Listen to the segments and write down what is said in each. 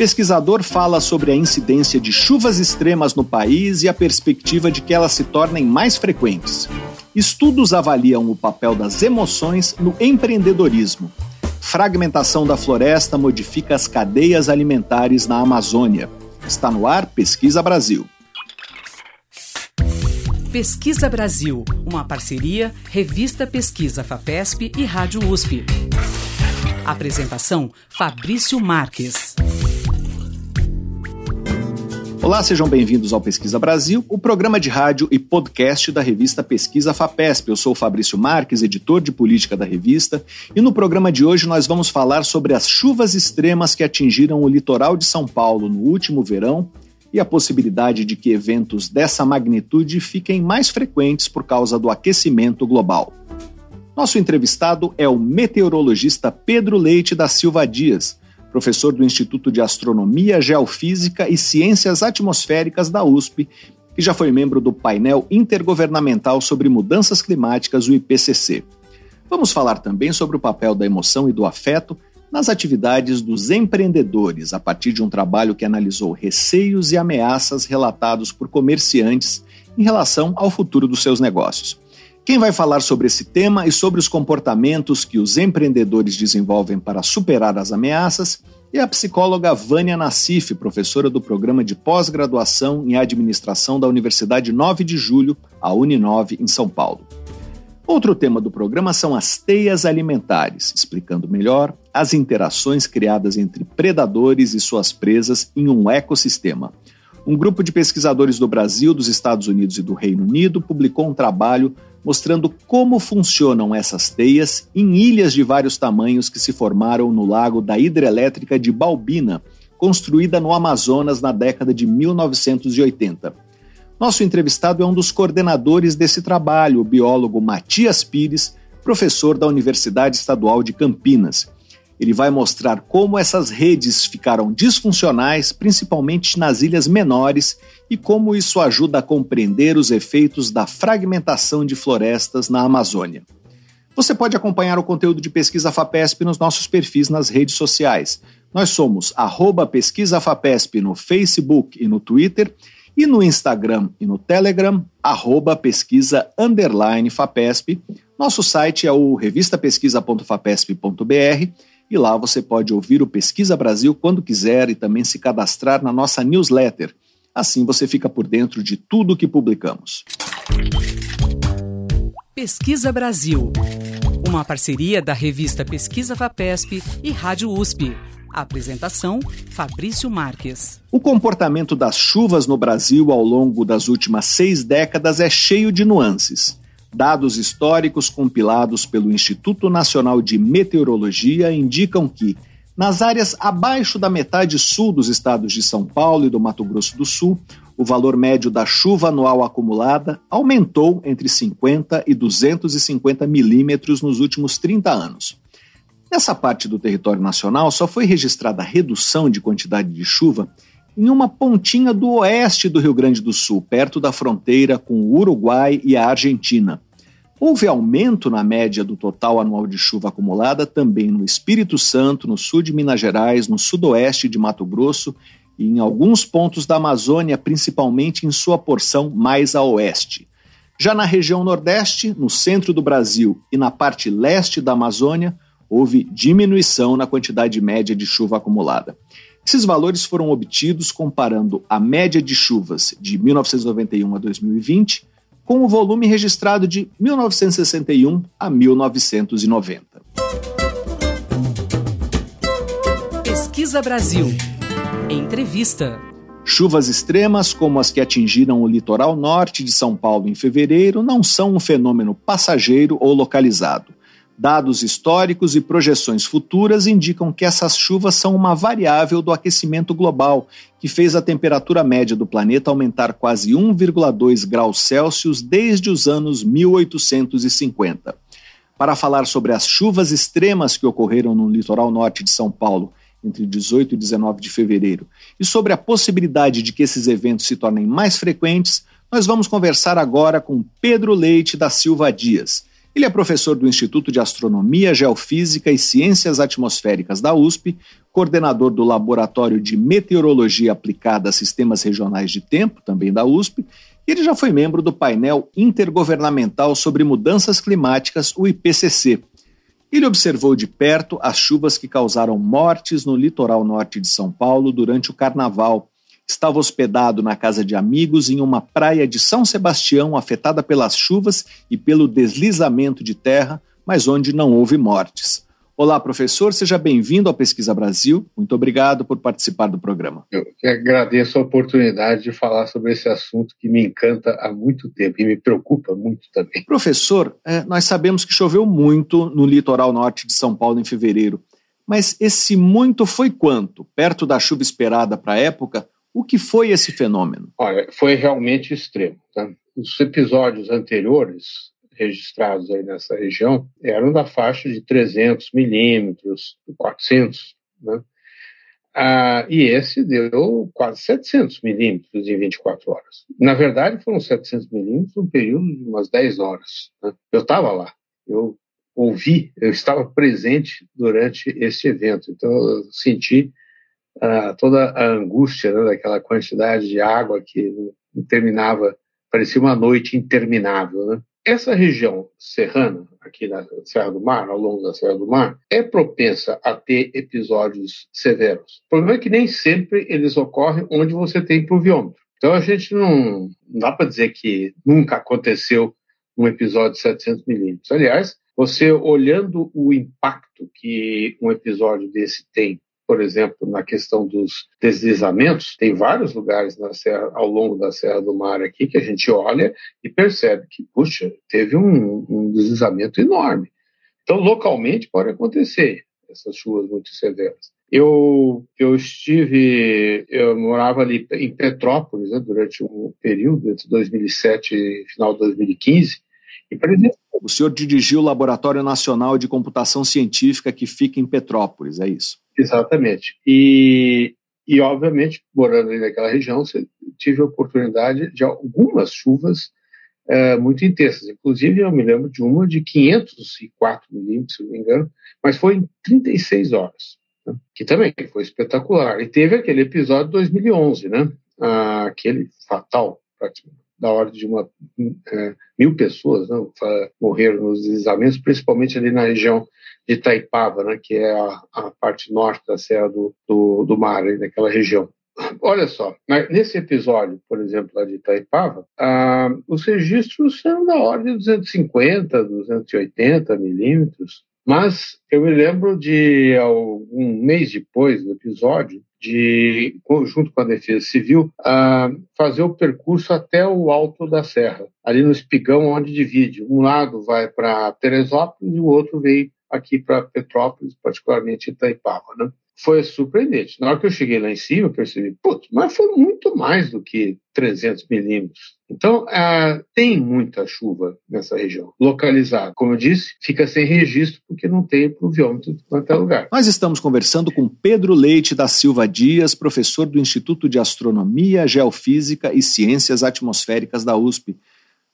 Pesquisador fala sobre a incidência de chuvas extremas no país e a perspectiva de que elas se tornem mais frequentes. Estudos avaliam o papel das emoções no empreendedorismo. Fragmentação da floresta modifica as cadeias alimentares na Amazônia. Está no ar Pesquisa Brasil. Pesquisa Brasil, uma parceria Revista Pesquisa FAPESP e Rádio USP. Apresentação Fabrício Marques. Olá, sejam bem-vindos ao Pesquisa Brasil, o programa de rádio e podcast da revista Pesquisa FAPESP. Eu sou Fabrício Marques, editor de política da revista, e no programa de hoje nós vamos falar sobre as chuvas extremas que atingiram o litoral de São Paulo no último verão e a possibilidade de que eventos dessa magnitude fiquem mais frequentes por causa do aquecimento global. Nosso entrevistado é o meteorologista Pedro Leite da Silva Dias, professor do Instituto de Astronomia, Geofísica e Ciências Atmosféricas da USP, que já foi membro do painel intergovernamental sobre mudanças climáticas, o IPCC. Vamos falar também sobre o papel da emoção e do afeto nas atividades dos empreendedores, a partir de um trabalho que analisou receios e ameaças relatados por comerciantes em relação ao futuro dos seus negócios. Quem vai falar sobre esse tema e sobre os comportamentos que os empreendedores desenvolvem para superar as ameaças é a psicóloga Vânia Nassif, professora do programa de pós-graduação em administração da Universidade 9 de Julho, a Uninove, em São Paulo. Outro tema do programa são as teias alimentares, explicando melhor as interações criadas entre predadores e suas presas em um ecossistema. Um grupo de pesquisadores do Brasil, dos Estados Unidos e do Reino Unido publicou um trabalho mostrando como funcionam essas teias em ilhas de vários tamanhos que se formaram no lago da hidrelétrica de Balbina, construída no Amazonas na década de 1980. Nosso entrevistado é um dos coordenadores desse trabalho, o biólogo Matias Pires, professor da Universidade Estadual de Campinas. Ele vai mostrar como essas redes ficaram disfuncionais, principalmente nas ilhas menores, e como isso ajuda a compreender os efeitos da fragmentação de florestas na Amazônia. Você pode acompanhar o conteúdo de Pesquisa FAPESP nos nossos perfis nas redes sociais. Nós somos arroba Pesquisa FAPESP no Facebook e no Twitter e no Instagram e no Telegram, arroba pesquisa underline FAPESP. Nosso site é o revistapesquisa.fapesp.br e lá você pode ouvir o Pesquisa Brasil quando quiser e também se cadastrar na nossa newsletter. Assim você fica por dentro de tudo o que publicamos. Pesquisa Brasil, uma parceria da revista Pesquisa FAPESP e Rádio USP. Apresentação: Fabrício Marques. O comportamento das chuvas no Brasil ao longo das últimas seis décadas é cheio de nuances. Dados históricos compilados pelo Instituto Nacional de Meteorologia indicam que, nas áreas abaixo da metade sul dos estados de São Paulo e do Mato Grosso do Sul, o valor médio da chuva anual acumulada aumentou entre 50 e 250 milímetros nos últimos 30 anos. Nessa parte do território nacional, só foi registrada redução de quantidade de chuva em uma pontinha do oeste do Rio Grande do Sul, perto da fronteira com o Uruguai e a Argentina. Houve aumento na média do total anual de chuva acumulada também no Espírito Santo, no sul de Minas Gerais, no sudoeste de Mato Grosso e em alguns pontos da Amazônia, principalmente em sua porção mais a oeste. Já na região Nordeste, no centro do Brasil e na parte leste da Amazônia, houve diminuição na quantidade média de chuva acumulada. Esses valores foram obtidos comparando a média de chuvas de 1991 a 2020 com o volume registrado de 1961 a 1990. Pesquisa Brasil. Entrevista. Chuvas extremas, como as que atingiram o litoral norte de São Paulo em fevereiro, não são um fenômeno passageiro ou localizado. Dados históricos e projeções futuras indicam que essas chuvas são uma variável do aquecimento global, que fez a temperatura média do planeta aumentar quase 1,2 graus Celsius desde os anos 1850. Para falar sobre as chuvas extremas que ocorreram no litoral norte de São Paulo entre 18 e 19 de fevereiro e sobre a possibilidade de que esses eventos se tornem mais frequentes, nós vamos conversar agora com Pedro Leite da Silva Dias Ele é professor do Instituto de Astronomia, Geofísica e Ciências Atmosféricas da USP, coordenador do Laboratório de Meteorologia Aplicada a Sistemas Regionais de Tempo, também da USP, e ele já foi membro do painel intergovernamental sobre mudanças climáticas, o IPCC. Ele observou de perto as chuvas que causaram mortes no litoral norte de São Paulo durante o carnaval estava hospedado na casa de amigos em uma praia de São Sebastião afetada pelas chuvas e pelo deslizamento de terra, mas onde não houve mortes. Olá, professor, seja bem-vindo ao Pesquisa Brasil. Muito obrigado por participar do programa. Eu agradeço a oportunidade de falar sobre esse assunto que me encanta há muito tempo e me preocupa muito também. Professor, é, nós sabemos que choveu muito no litoral norte de São Paulo em fevereiro, mas esse muito foi quanto? Perto da chuva esperada para a época o que foi esse fenômeno? Olha, foi realmente extremo. Tá? Os episódios anteriores registrados aí nessa região eram da faixa de 300 milímetros, 400, né? Ah, e esse deu quase 700 milímetros em 24 horas. Na verdade, foram 700 milímetros num período de umas 10 horas. Né? Eu estava lá, eu ouvi, eu estava presente durante esse evento, então eu senti toda a angústia né, daquela quantidade de água que terminava, parecia uma noite interminável. Né? Essa região serrana, aqui na Serra do Mar, ao longo da Serra do Mar, é propensa a ter episódios severos. O problema é que nem sempre eles ocorrem onde você tem pluviômetro. Então a gente não, não dá para dizer que nunca aconteceu um episódio de 700 milímetros. Aliás, você olhando o impacto que um episódio desse tem por exemplo, na questão dos deslizamentos, tem vários lugares na serra, ao longo da Serra do Mar aqui que a gente olha e percebe que, puxa, teve um, um deslizamento enorme. Então, localmente pode acontecer essas chuvas muito severas. Eu, eu estive, eu morava ali em Petrópolis né, durante um período, entre 2007 e final de 2015, e o senhor dirigiu o Laboratório Nacional de Computação Científica que fica em Petrópolis, é isso? Exatamente. E, e obviamente, morando ali naquela região, tive a oportunidade de algumas chuvas é, muito intensas. Inclusive, eu me lembro de uma de 504 milímetros, se não me engano, mas foi em 36 horas, né? que também foi espetacular. E teve aquele episódio de 2011, né? Ah, aquele fatal, praticamente da ordem de uma é, mil pessoas né, morreram nos deslizamentos, principalmente ali na região de Itaipava, né, que é a, a parte norte da Serra do, do, do Mar, ali naquela região. Olha só, nesse episódio, por exemplo, lá de Itaipava, ah, os registros são da ordem de 250, 280 milímetros, mas eu me lembro de um mês depois do episódio, de, junto com a Defesa Civil, uh, fazer o percurso até o alto da serra, ali no espigão onde divide. Um lado vai para Teresópolis e o outro vem aqui para Petrópolis, particularmente Itaipava. Né? Foi surpreendente. Na hora que eu cheguei lá em cima, eu percebi, putz, mas foi muito mais do que 300 milímetros. Então, ah, tem muita chuva nessa região, localizada. Como eu disse, fica sem registro porque não tem pluviômetro em qualquer lugar. Nós estamos conversando com Pedro Leite da Silva Dias, professor do Instituto de Astronomia, Geofísica e Ciências Atmosféricas da USP.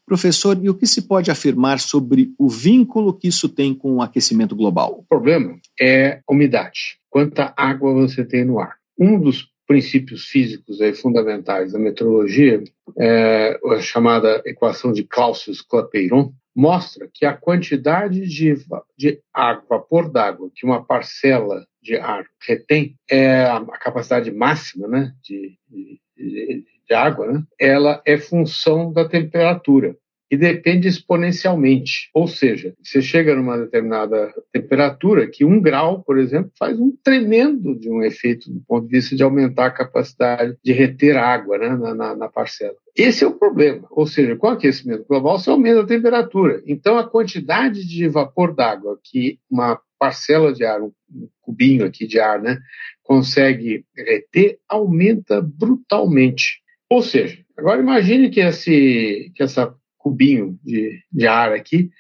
Professor, e o que se pode afirmar sobre o vínculo que isso tem com o aquecimento global? O problema é a umidade. Quanta água você tem no ar. Um dos princípios físicos aí, fundamentais da meteorologia, é a chamada equação de Clausius-Clapeyron, mostra que a quantidade de, de água, vapor d'água que uma parcela de ar retém, é a, capacidade máxima né, de, de, de água, né, ela é função da temperatura e depende exponencialmente. Ou seja, você chega numa determinada temperatura que um grau, por exemplo, faz um tremendo de um efeito do ponto de vista de aumentar a capacidade de reter água né, na, na, na parcela. Esse é o problema. Ou seja, com o aquecimento global, você aumenta a temperatura. Então, a quantidade de vapor d'água que uma parcela de ar, um cubinho aqui de ar, né, consegue reter, aumenta brutalmente. Ou seja, agora imagine que, esse, que essa cubinho de, de ar aqui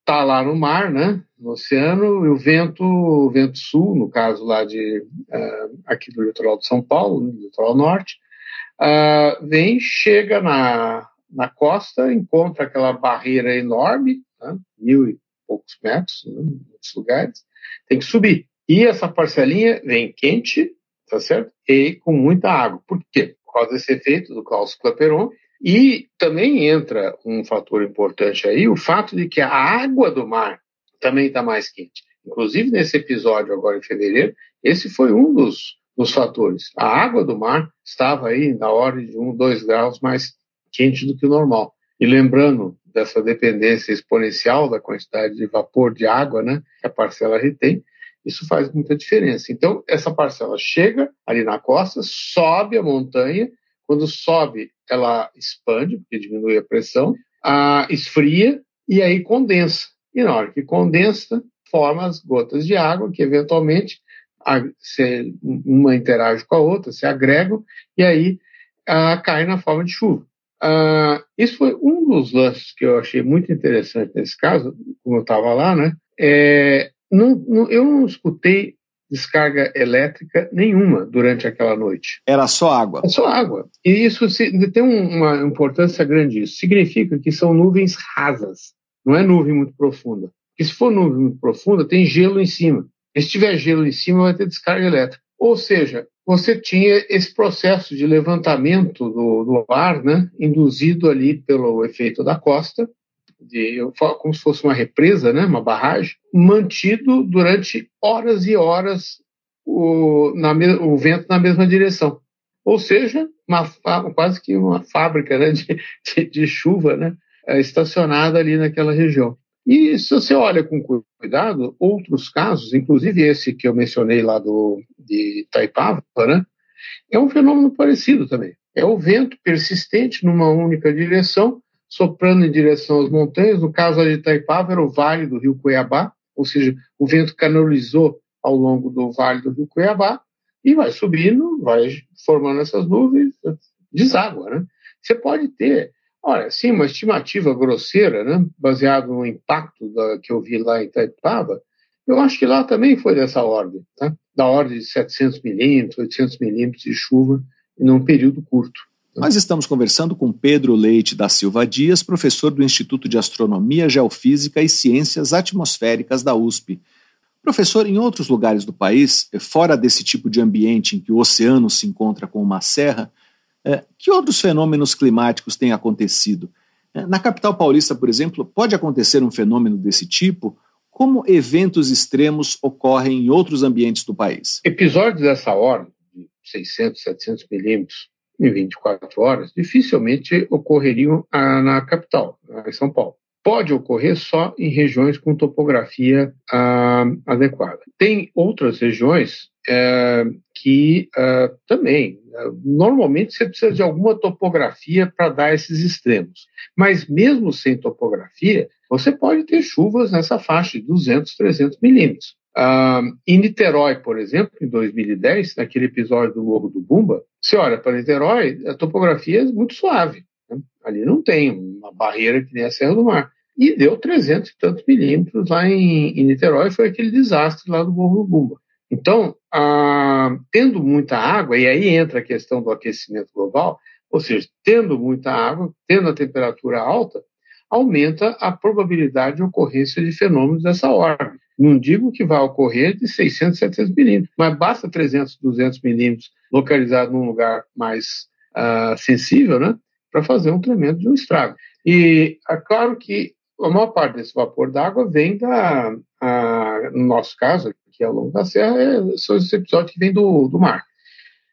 está lá no mar, né, no oceano, e o vento, o vento sul, no caso lá de uh, aqui do litoral de São Paulo, no litoral norte, uh, vem, chega na, na costa, encontra aquela barreira enorme tá? mil e poucos metros, né, em muitos lugares, tem que subir. E essa parcelinha vem quente, tá certo? E com muita água. Por quê? Causa desse efeito do Klaus Clapeyron. E também entra um fator importante aí, o fato de que a água do mar também está mais quente. Inclusive, nesse episódio agora em fevereiro, esse foi um dos, dos fatores. A água do mar estava aí na ordem de 1, 2 graus mais quente do que o normal. E lembrando dessa dependência exponencial da quantidade de vapor de água né, que a parcela retém, isso faz muita diferença. Então, essa parcela chega ali na costa, sobe a montanha, quando sobe, ela expande, porque diminui a pressão, a, esfria e aí condensa. E na hora que condensa, forma as gotas de água que eventualmente a, se, uma interage com a outra, se agregam e aí a, cai na forma de chuva. Uh, isso foi um dos lances que eu achei muito interessante nesse caso, como eu estava lá, né? É, não, não, eu não escutei descarga elétrica nenhuma durante aquela noite. Era só água. É só água. E isso tem uma importância grande. Isso significa que são nuvens rasas, não é nuvem muito profunda. Porque se for nuvem muito profunda, tem gelo em cima. E se tiver gelo em cima, vai ter descarga elétrica. Ou seja, você tinha esse processo de levantamento do, do ar, né, induzido ali pelo efeito da costa, de, como se fosse uma represa, né, uma barragem, mantido durante horas e horas o, na, o vento na mesma direção. Ou seja, uma, quase que uma fábrica né, de, de, de chuva né, é, estacionada ali naquela região. E se você olha com cuidado, outros casos, inclusive esse que eu mencionei lá do, de Itaipava, né, é um fenômeno parecido também. É o vento persistente numa única direção, soprando em direção às montanhas. No caso de Itaipava, era o vale do rio Cuiabá, ou seja, o vento canalizou ao longo do vale do rio Cuiabá e vai subindo, vai formando essas nuvens, deságua. Né? Você pode ter, olha, sim, uma estimativa grosseira, né, baseado no impacto da, que eu vi lá em Itaipava, eu acho que lá também foi dessa ordem, tá? da ordem de 700 milímetros, 800 milímetros de chuva em um período curto. Nós estamos conversando com Pedro Leite da Silva Dias, professor do Instituto de Astronomia, Geofísica e Ciências Atmosféricas da USP. Professor, em outros lugares do país, fora desse tipo de ambiente em que o oceano se encontra com uma serra, é, que outros fenômenos climáticos têm acontecido? É, na capital paulista, por exemplo, pode acontecer um fenômeno desse tipo? Como eventos extremos ocorrem em outros ambientes do país? Episódios dessa ordem, de 600, 700 milímetros, em 24 horas, dificilmente ocorreriam ah, na capital, em São Paulo. Pode ocorrer só em regiões com topografia ah, adequada. Tem outras regiões eh, que ah, também, normalmente você precisa de alguma topografia para dar esses extremos. Mas mesmo sem topografia, você pode ter chuvas nessa faixa de 200, 300 milímetros. Em Niterói, por exemplo, em 2010, naquele episódio do Morro do Bumba, você olha para Niterói, a topografia é muito suave. Né? Ali não tem uma barreira que nem a Serra do Mar. E deu 300 e tantos milímetros lá em, em Niterói, foi aquele desastre lá do Morro do Bumba. Então, uh, tendo muita água, e aí entra a questão do aquecimento global, ou seja, tendo muita água, tendo a temperatura alta, aumenta a probabilidade de ocorrência de fenômenos dessa ordem. Não digo que vai ocorrer de 600, 700 milímetros, mas basta 300, 200 milímetros localizado num lugar mais uh, sensível, né, para fazer um tremendo de um estrago. E é claro que a maior parte desse vapor d'água vem da, a, no nosso caso, aqui ao longo da serra, é, são esses episódios que vêm do, do mar.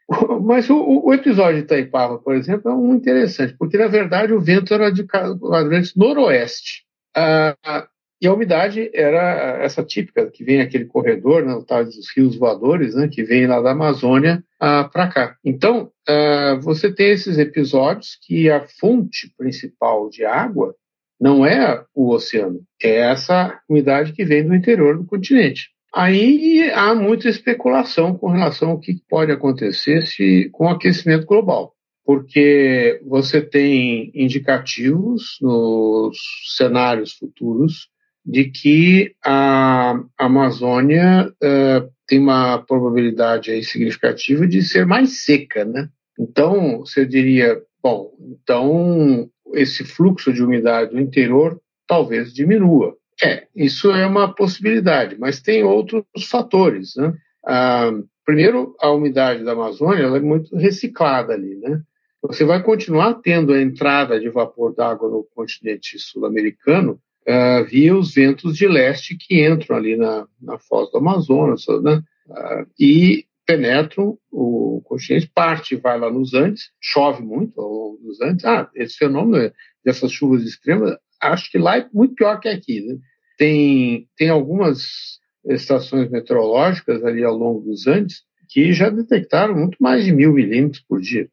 Mas o, o, episódio de Itaipava, por exemplo, é um interessante, porque na verdade o vento era de quadrante noroeste. Uh, e a umidade era essa típica, que vem aquele corredor, né, tal dos rios voadores, né, que vem lá da Amazônia ah, para cá. Então, ah, você tem esses episódios que a fonte principal de água não é o oceano, é essa umidade que vem do interior do continente. Aí há muita especulação com relação ao que pode acontecer se, com o aquecimento global porque você tem indicativos nos cenários futuros de que a Amazônia uh, tem uma probabilidade aí significativa de ser mais seca, né? Então, você diria, bom, então esse fluxo de umidade do interior talvez diminua. É, isso é uma possibilidade, mas tem outros fatores. Né? Ah, primeiro, a umidade da Amazônia é muito reciclada ali. Né? Você vai continuar tendo a entrada de vapor d'água no continente sul-americano uh, via os ventos de leste que entram ali na, na foz do Amazonas né? Uh, e penetram o continente, parte vai lá nos Andes, chove muito nos Andes. Ah, esse fenômeno dessas chuvas extremas, acho que lá é muito pior que aqui. Né? Tem, tem algumas estações meteorológicas ali ao longo dos Andes que já detectaram muito mais de mil milímetros por dia.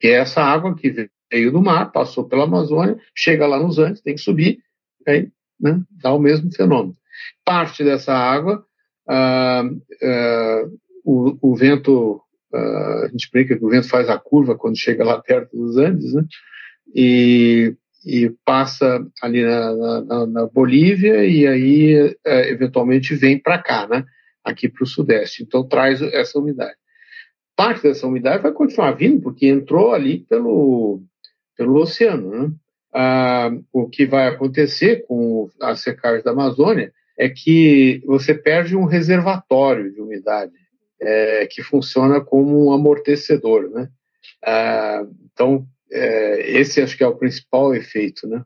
Que é essa água que veio do mar, passou pela Amazônia, chega lá nos Andes, tem que subir, aí né, dá o mesmo fenômeno. Parte dessa água, ah, ah, o, o, vento, ah, a gente brinca que o vento faz a curva quando chega lá perto dos Andes, né, e e passa ali na, na, na Bolívia e aí é, eventualmente vem para cá, né? aqui para o Sudeste. Então traz essa umidade. Parte dessa umidade vai continuar vindo porque entrou ali pelo, pelo oceano. Né? Ah, o que vai acontecer com a secagem da Amazônia é que você perde um reservatório de umidade é, que funciona como um amortecedor. Né? Ah, então, é, esse acho que é o principal efeito, né?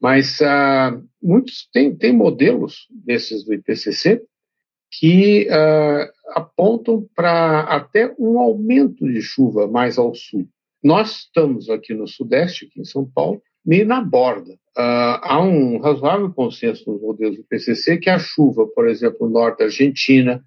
Mas ah, muitos tem, tem modelos desses do IPCC que ah, apontam para até um aumento de chuva mais ao sul. Nós estamos aqui no Sudeste, aqui em São Paulo, meio na borda. Uh, há um razoável consenso nos modelos do IPCC que a chuva, por exemplo, no norte da Argentina,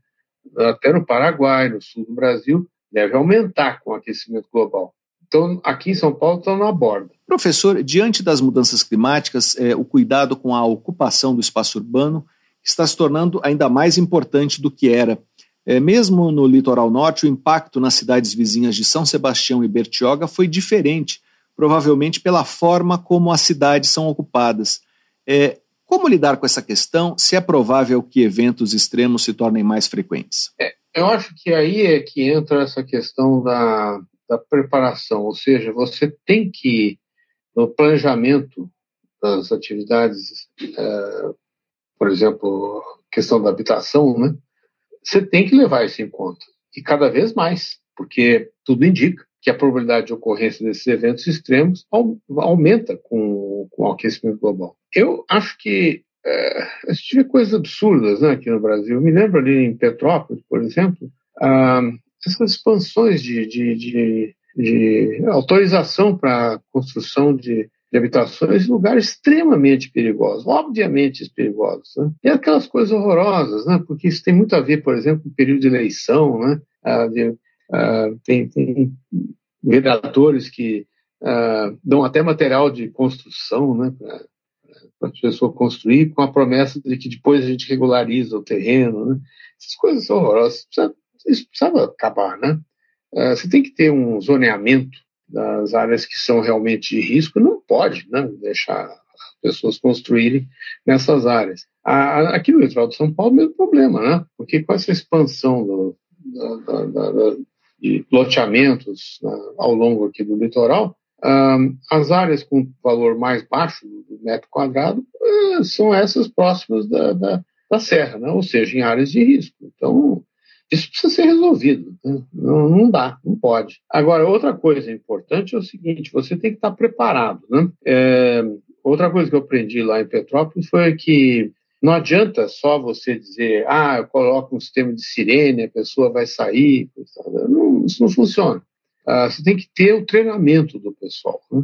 até no Paraguai, no sul do Brasil, deve aumentar com o aquecimento global. Então, aqui em São Paulo, estão na borda. Professor, diante das mudanças climáticas, é, o cuidado com a ocupação do espaço urbano está se tornando ainda mais importante do que era. É, mesmo no litoral norte, o impacto nas cidades vizinhas de São Sebastião e Bertioga foi diferente, provavelmente pela forma como as cidades são ocupadas. É, como lidar com essa questão, se é provável que eventos extremos se tornem mais frequentes? É, eu acho que aí é que entra essa questão da, da preparação, ou seja, você tem que, no planejamento das atividades, é, por exemplo, questão da habitação, né, você tem que levar isso em conta, e cada vez mais, porque tudo indica que a probabilidade de ocorrência desses eventos extremos aumenta com, com o aquecimento global. Eu acho que é, a gente vê coisas absurdas né, aqui no Brasil. Eu me lembro ali em Petrópolis, por exemplo, ah, essas expansões de, de, de, de autorização para construção de, de habitações em lugares extremamente perigosos, obviamente perigosos. Né? E aquelas coisas horrorosas, né? porque isso tem muito a ver, por exemplo, com o período de eleição. Né? Ah, de, ah, tem, tem vereadores que ah, dão até material de construção né? para a pessoa construir, com a promessa de que depois a gente regulariza o terreno. Né? Essas coisas horrorosas. Precisa isso precisava acabar, né? Uh, você tem que ter um zoneamento das áreas que são realmente de risco, não pode né, deixar as pessoas construírem nessas áreas. A, aqui no litoral de São Paulo, mesmo problema, né? Porque com essa expansão do, da, da, da, de loteamentos né, ao longo aqui do litoral, um, as áreas com valor mais baixo do metro quadrado uh, são essas próximas da, da, da serra, né? ou seja, em áreas de risco. Então, isso precisa ser resolvido. Né? Não, não, dá, não pode. Agora, outra coisa importante é o seguinte: você tem que estar preparado. Né? É, outra coisa que eu aprendi lá em Petrópolis foi que não adianta só você dizer, ah, eu coloco um sistema de sirene, a pessoa vai sair. Não, isso não funciona. Ah, você tem que ter o treinamento do pessoal. Né?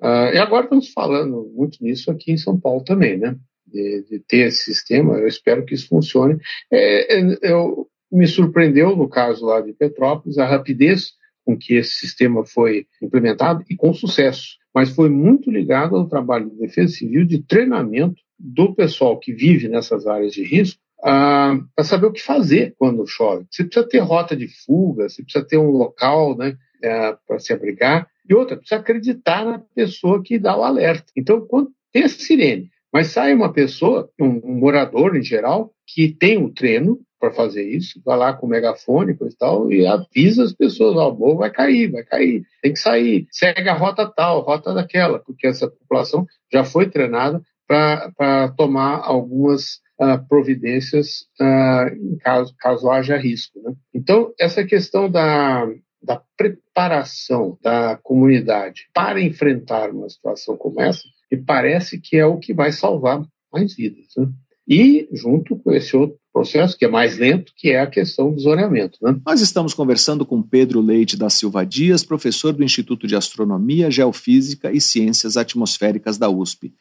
Ah, e agora estamos falando muito nisso aqui em São Paulo também, né? De, de ter esse sistema. Eu espero que isso funcione. É, é, eu, me surpreendeu, no caso lá de Petrópolis, a rapidez com que esse sistema foi implementado e com sucesso. Mas foi muito ligado ao trabalho de defesa civil de treinamento do pessoal que vive nessas áreas de risco para saber o que fazer quando chove. Você precisa ter rota de fuga, você precisa ter um local né, é, para se abrigar. E outra, precisa acreditar na pessoa que dá o alerta. Então, quando tem a sirene, mas sai uma pessoa, um, um morador em geral, que tem o um treino, para fazer isso, vai lá com o megafone e tal, e avisa as pessoas, ó, o vai cair, vai cair, tem que sair, segue a rota tal, rota daquela, porque essa população já foi treinada para tomar algumas uh, providências uh, caso, caso haja risco. Né? Então, essa questão da, da preparação da comunidade para enfrentar uma situação como essa, me parece que é o que vai salvar mais vidas. Né? E junto com esse outro processo, que é mais lento, que é a questão do zoneamento. Né? Nós estamos conversando com Pedro Leite da Silva Dias, professor do Instituto de Astronomia, Geofísica e Ciências Atmosféricas da USP.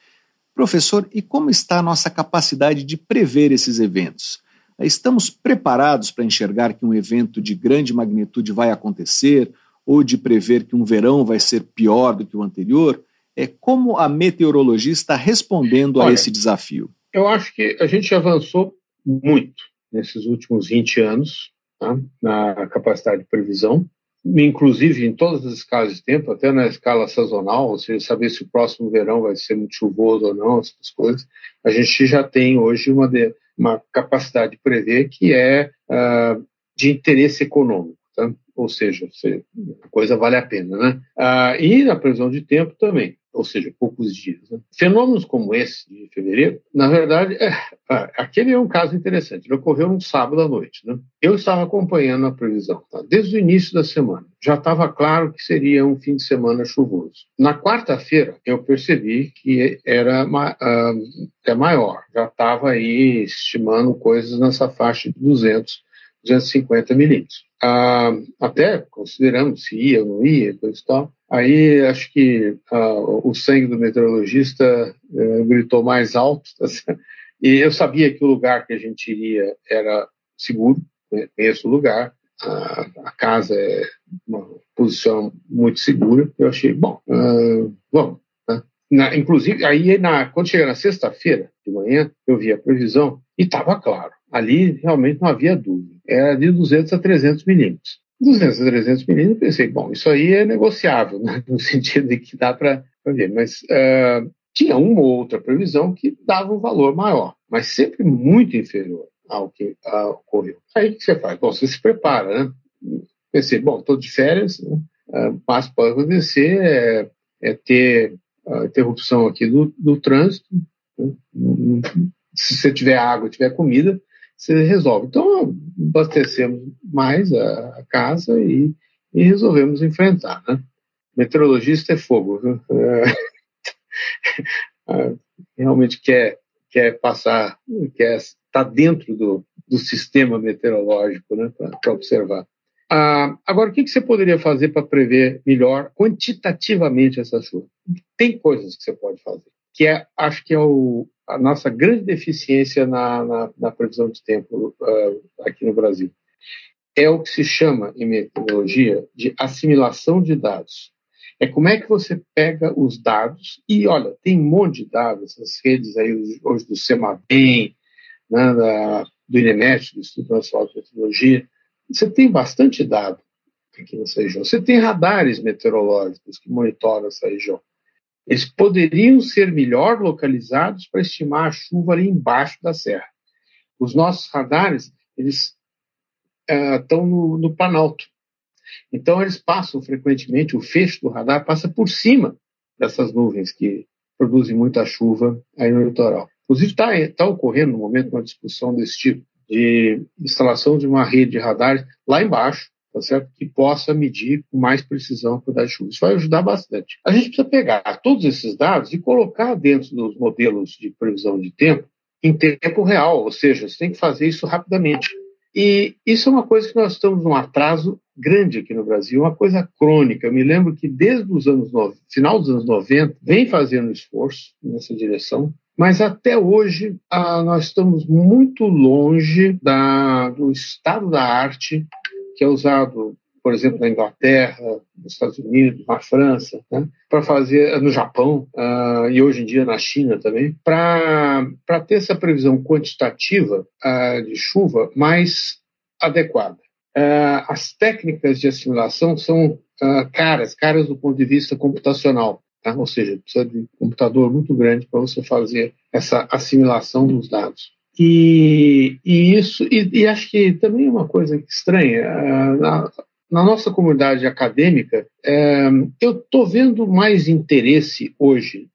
Professor, e como está a nossa capacidade de prever esses eventos? Estamos preparados para enxergar que um evento de grande magnitude vai acontecer ou de prever que um verão vai ser pior do que o anterior? É como a meteorologia está respondendo Olha, a esse desafio? Eu acho que a gente avançou muito nesses últimos 20 anos tá? na capacidade de previsão, inclusive em todas as escalas de tempo, até na escala sazonal, ou seja, saber se o próximo verão vai ser muito chuvoso ou não, essas coisas. A gente já tem hoje uma, de, uma capacidade de prever que é uh, de interesse econômico. Tá? Ou seja, a coisa vale a pena. Né? Uh, e na previsão de tempo também ou seja, poucos dias. Né? Fenômenos como esse de fevereiro, na verdade, é, é, aquele é um caso interessante. Ele ocorreu no sábado à noite. Né? Eu estava acompanhando a previsão tá? desde o início da semana. Já estava claro que seria um fim de semana chuvoso. Na quarta-feira, eu percebi que era uh, é maior. Já estava aí estimando coisas nessa faixa de 200, 250 milímetros. Uh, até considerando se ia ou não ia, coisa e tal. Aí acho que uh, o sangue do meteorologista uh, gritou mais alto, tá e eu sabia que o lugar que a gente iria era seguro, né? conheço o lugar, a casa é uma posição muito segura, eu achei, bom, uh, vamos. Né? Na, inclusive, aí na, quando chega na sexta-feira de manhã, eu vi a previsão e estava claro, ali realmente não havia dúvida, era de 200 a 300 milímetros. 200 a 300 milímetros, pensei, bom, isso aí é negociável, né? no sentido de que dá para ver, mas uh, tinha uma ou outra previsão que dava um valor maior, mas sempre muito inferior ao que uh, ocorreu. Aí o que você faz? Bom, você se prepara, né? Pensei, bom, estou de férias, né? uh, mas pode acontecer é, é ter a interrupção aqui do, do trânsito, né? se você tiver água, tiver comida, você resolve. Então, abastecemos mais a, casa e, e, resolvemos enfrentar. Né? Meteorologista é fogo. É, é, realmente quer, quer passar, quer estar dentro do, do sistema meteorológico né, para observar. Ah, agora, o que, que você poderia fazer para prever melhor quantitativamente essa chuva? Tem coisas que você pode fazer, que é, acho que é o, a nossa grande deficiência na, na, na previsão de tempo uh, aqui no Brasil. É o que se chama, em meteorologia, de assimilação de dados. É como é que você pega os dados, e olha, tem um monte de dados, essas redes aí hoje do CEMABEM, né, da, do INEMET, do Instituto Nacional de Meteorologia, você tem bastante dado aqui nessa região. Você tem radares meteorológicos que monitoram essa região. Eles poderiam ser melhor localizados para estimar a chuva ali embaixo da serra. Os nossos radares, eles estão uh, no, no Planalto. Então, eles passam frequentemente, o fecho do radar passa por cima dessas nuvens que produzem muita chuva aí no litoral. Inclusive, está tá ocorrendo no momento uma discussão desse tipo, de instalação de uma rede de radares lá embaixo, tá certo? que possa medir com mais precisão a quantidade de chuva. Isso vai ajudar bastante. A gente precisa pegar todos esses dados e colocar dentro dos modelos de previsão de tempo em tempo real, ou seja, você tem que fazer isso rapidamente. E isso é uma coisa que nós estamos num atraso grande aqui no Brasil, uma coisa crônica. Eu me lembro que desde os anos final dos anos 90 vem fazendo esforço nessa direção, mas até hoje ah, nós estamos muito longe da, do estado da arte que é usado, por exemplo, na Inglaterra, nos Estados Unidos, na França, né, para fazer no Japão uh, e hoje em dia na China também, para ter essa previsão quantitativa uh, de chuva mais adequada. Uh, as técnicas de assimilação são caras, caras do ponto de vista computacional. Tá? Ou seja, precisa de um computador muito grande para você fazer essa assimilação dos dados. E, e isso, e, e, acho que também é uma coisa estranha. Eh, na, na nossa comunidade acadêmica, é, eu estou vendo mais interesse hoje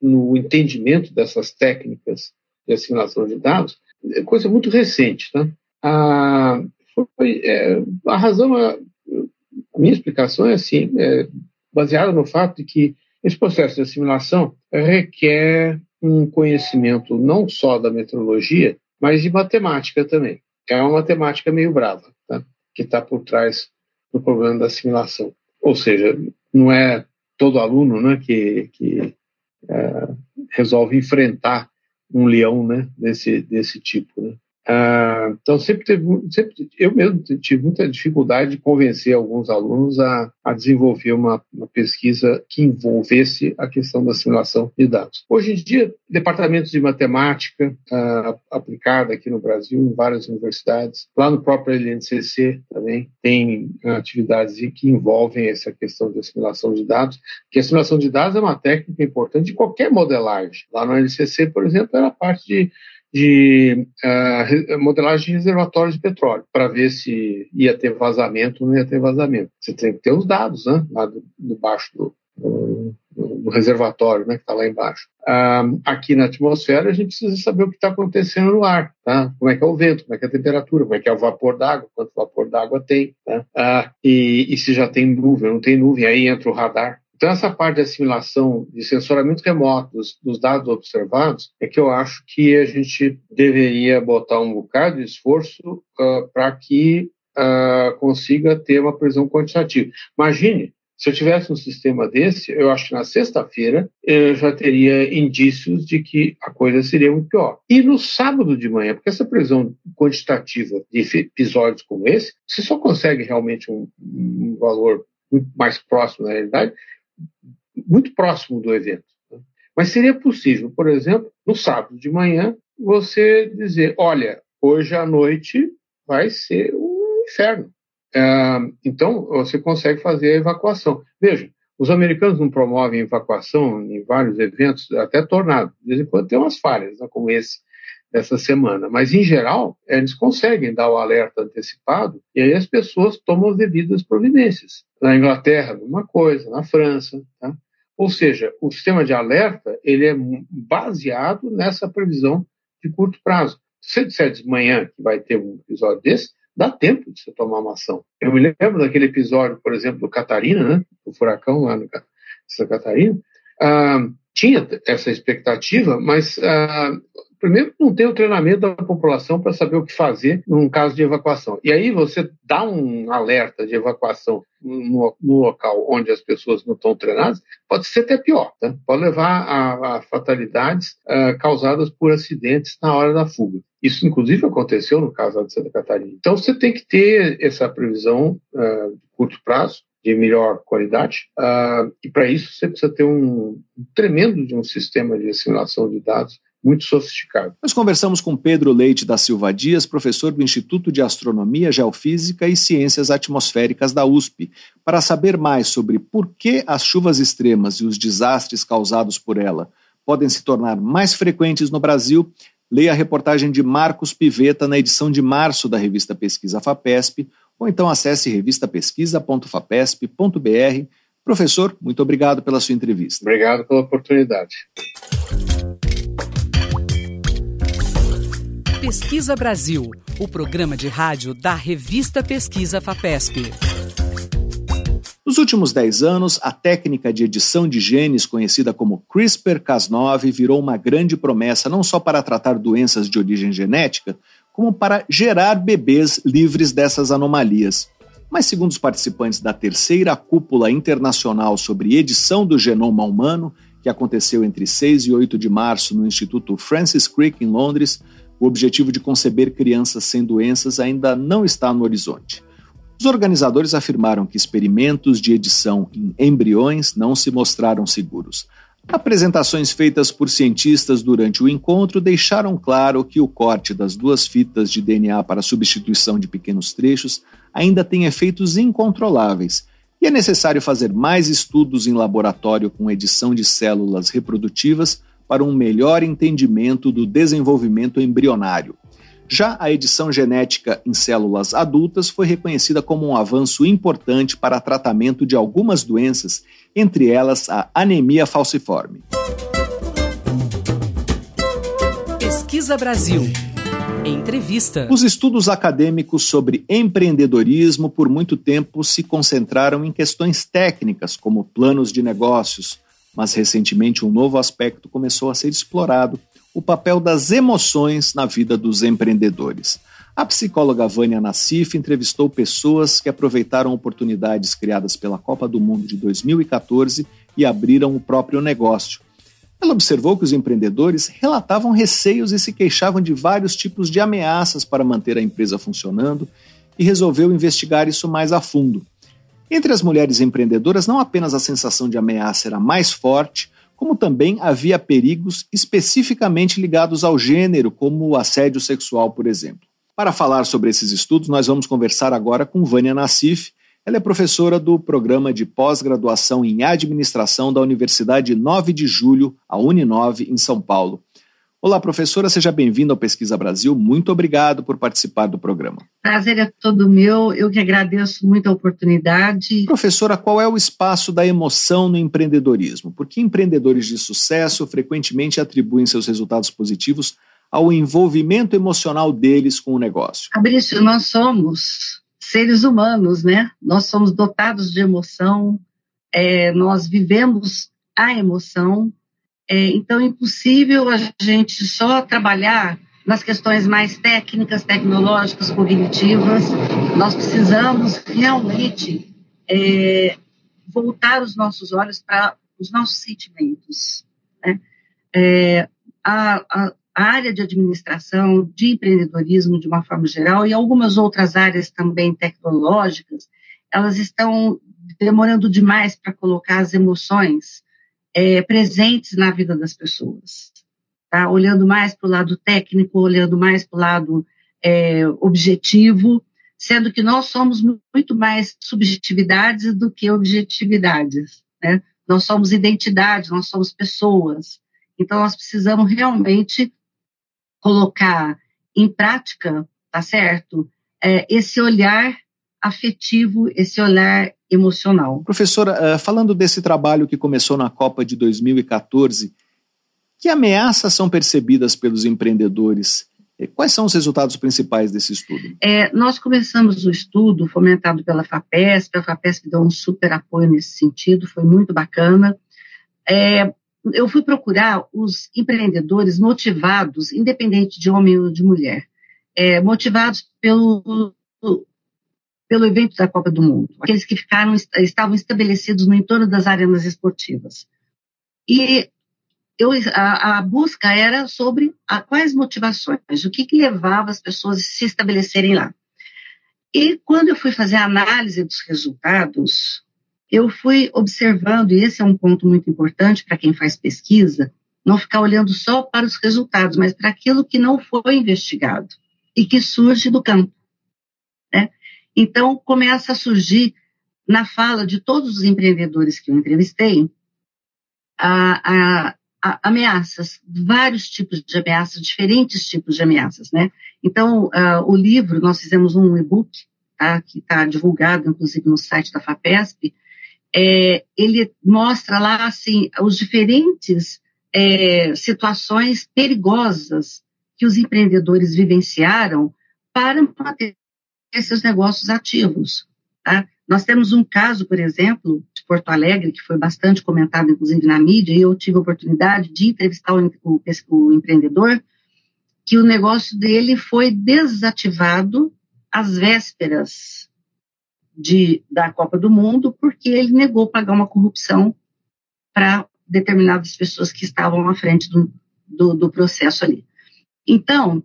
no entendimento dessas técnicas de assimilação de dados é coisa muito recente. Tá? A, foi, é, a razão, a, a, minha explicação é assim, é, baseada no fato de que esse processo de assimilação requer um conhecimento não só da meteorologia, mas de matemática também. É uma matemática meio brava, tá? que está por trás do problema da assimilação. Ou seja, não é todo aluno né, que, que é, resolve enfrentar um leão né, desse, desse tipo. Né? Ah, então, sempre teve, sempre, eu mesmo tive muita dificuldade de convencer alguns alunos a, a desenvolver uma, uma, pesquisa que envolvesse a questão da simulação de dados. Hoje em dia, departamentos de matemática ah, aplicada aqui no Brasil, em várias universidades, lá no próprio LNCC também, tem atividades que envolvem essa questão de assimilação de dados, que a assimilação de dados é uma técnica importante de qualquer modelagem. Lá no LNCC, por exemplo, era parte de de uh, modelagem de reservatórios de petróleo, para ver se ia ter vazamento ou não ia ter vazamento. Você tem que ter os dados né, lá do, do do, do, reservatório, né, que está lá embaixo. Uh, aqui na atmosfera, a gente precisa saber o que está acontecendo no ar, tá? como é que é o vento, como é que é a temperatura, como é que é o vapor d'água, quanto vapor d'água tem, uh, e, e se já tem nuvem, não tem nuvem, aí entra o radar. Então, essa parte de assimilação de sensoramento remoto dos, dos, dados observados é que eu acho que a gente deveria botar um bocado de esforço uh, para que uh, consiga ter uma previsão quantitativa. Imagine, se eu tivesse um sistema desse, eu acho que na sexta-feira eu já teria indícios de que a coisa seria muito pior. E no sábado de manhã, porque essa previsão quantitativa de episódios como esse, você só consegue realmente um, um valor muito mais próximo da realidade muito próximo do evento. Né? Mas seria possível, por exemplo, no sábado de manhã, você dizer: olha, hoje à noite vai ser um inferno. Uh, então, você consegue fazer a evacuação. Veja, os americanos não promovem evacuação em vários eventos, até tornado. De vez em quando tem umas falhas, né, como esse dessa semana. Mas, em geral, eles conseguem dar o alerta antecipado e aí as pessoas tomam as devidas providências. Na Inglaterra, uma coisa, na França. Tá? Ou seja, o sistema de alerta ele é baseado nessa previsão de curto prazo. Se você disser de manhã que vai ter um episódio desse, dá tempo de você tomar uma ação. Eu me lembro daquele episódio, por exemplo, do Catarina, né? do furacão lá no Santa Catarina, ah, tinha essa expectativa, mas ah, primeiro não tem o treinamento da população para saber o que fazer num caso de evacuação. E aí você dá um alerta de evacuação no, no local onde as pessoas não estão treinadas, pode ser até pior, tá? pode levar a, a fatalidades uh, causadas por acidentes na hora da fuga. Isso, inclusive, aconteceu no caso de Santa Catarina. Então, você tem que ter essa previsão uh, de curto prazo, de melhor qualidade, uh, e para isso você precisa ter um, um tremendo de um sistema de assimilação de dados muito sofisticado. Nós conversamos com Pedro Leite da Silva Dias, professor do Instituto de Astronomia, Geofísica e Ciências Atmosféricas da USP, para saber mais sobre por que as chuvas extremas e os desastres causados por ela podem se tornar mais frequentes no Brasil. Leia a reportagem de Marcos Piveta na edição de março da revista Pesquisa FAPESP, ou então acesse revistapesquisa.fapesp.br. Professor, muito obrigado pela sua entrevista. Obrigado pela oportunidade. Pesquisa Brasil, o programa de rádio da revista Pesquisa FAPESP. Nos últimos 10 anos, a técnica de edição de genes, conhecida como CRISPR-Cas9, virou uma grande promessa não só para tratar doenças de origem genética, como para gerar bebês livres dessas anomalias. Mas, segundo os participantes da terceira cúpula internacional sobre edição do genoma humano, que aconteceu entre 6 e 8 de março no Instituto Francis Crick, em Londres, o objetivo de conceber crianças sem doenças ainda não está no horizonte. Os organizadores afirmaram que experimentos de edição em embriões não se mostraram seguros. Apresentações feitas por cientistas durante o encontro deixaram claro que o corte das duas fitas de DNA para substituição de pequenos trechos ainda tem efeitos incontroláveis e é necessário fazer mais estudos em laboratório com edição de células reprodutivas para um melhor entendimento do desenvolvimento embrionário. Já a edição genética em células adultas foi reconhecida como um avanço importante para tratamento de algumas doenças, entre elas a anemia falciforme. Pesquisa Brasil. Entrevista. Os estudos acadêmicos sobre empreendedorismo por muito tempo se concentraram em questões técnicas, como planos de negócios, mas recentemente um novo aspecto começou a ser explorado: o papel das emoções na vida dos empreendedores. A psicóloga Vânia Nassif entrevistou pessoas que aproveitaram oportunidades criadas pela Copa do Mundo de 2014 e abriram o próprio negócio. Ela observou que os empreendedores relatavam receios e se queixavam de vários tipos de ameaças para manter a empresa funcionando e resolveu investigar isso mais a fundo. Entre as mulheres empreendedoras, não apenas a sensação de ameaça era mais forte, como também havia perigos especificamente ligados ao gênero, como o assédio sexual, por exemplo. Para falar sobre esses estudos, nós vamos conversar agora com Vânia Nassif, ela é professora do programa de pós-graduação em administração da Universidade 9 de Julho, a Uninove, em São Paulo. Olá, professora, seja bem-vinda ao Pesquisa Brasil. Muito obrigado por participar do programa. Prazer é todo meu, eu que agradeço muito a oportunidade. Professora, qual é o espaço da emoção no empreendedorismo? Porque empreendedores de sucesso frequentemente atribuem seus resultados positivos ao envolvimento emocional deles com o negócio. Fabrício, nós somos seres humanos, né? Nós somos dotados de emoção, é, nós vivemos a emoção, é, então é impossível a gente só trabalhar nas questões mais técnicas, tecnológicas, cognitivas. Nós precisamos realmente é, voltar os nossos olhos para os nossos sentimentos. Né? É, a, a, a área de administração, de empreendedorismo de uma forma geral e algumas outras áreas também tecnológicas, elas estão demorando demais para colocar as emoções é, presentes na vida das pessoas. Tá? Olhando mais para o lado técnico, olhando mais para o lado é, objetivo, sendo que nós somos muito mais subjetividades do que objetividades. Né? Nós somos identidade, nós somos pessoas. Então, nós precisamos realmente colocar em prática, tá certo? É, esse olhar afetivo, esse olhar emocional. Professora, eh, falando desse trabalho que começou na Copa de 2014, que ameaças são percebidas pelos empreendedores? Quais são os resultados principais desse estudo? É, nós começamos o estudo fomentado pela FAPESP, a FAPESP deu um super apoio nesse sentido, foi muito bacana. É, eu fui procurar os empreendedores motivados, independente de homem ou de mulher, é, motivados pelo, pelo evento da Copa do Mundo, aqueles que ficaram, estavam estabelecidos no entorno das arenas esportivas. E eu, a, a, busca era sobre a, quais motivações, o que, que levava as pessoas a se estabelecerem lá. E quando eu fui fazer a análise dos resultados, eu fui observando, e esse é um ponto muito importante para quem faz pesquisa, não ficar olhando só para os resultados, mas para aquilo que não foi investigado e que surge do campo. Então, começa a surgir, na fala de todos os empreendedores que eu entrevistei, a, a, a, ameaças, vários tipos de ameaças, diferentes tipos de ameaças. Né? Então, o livro, nós fizemos um e-book, tá, que está divulgado, inclusive, no site da FAPESP, é, ele mostra lá assim os diferentes é, situações perigosas que os empreendedores vivenciaram para manter seus negócios ativos. Tá? Nós temos um caso, por exemplo, de Porto Alegre, que foi bastante comentado, inclusive, na mídia, e eu tive a oportunidade de entrevistar o, o, o empreendedor, que o negócio dele foi desativado às vésperas de, da Copa do Mundo, porque ele negou pagar uma corrupção para determinadas pessoas que estavam à frente do, do, do processo ali. Então,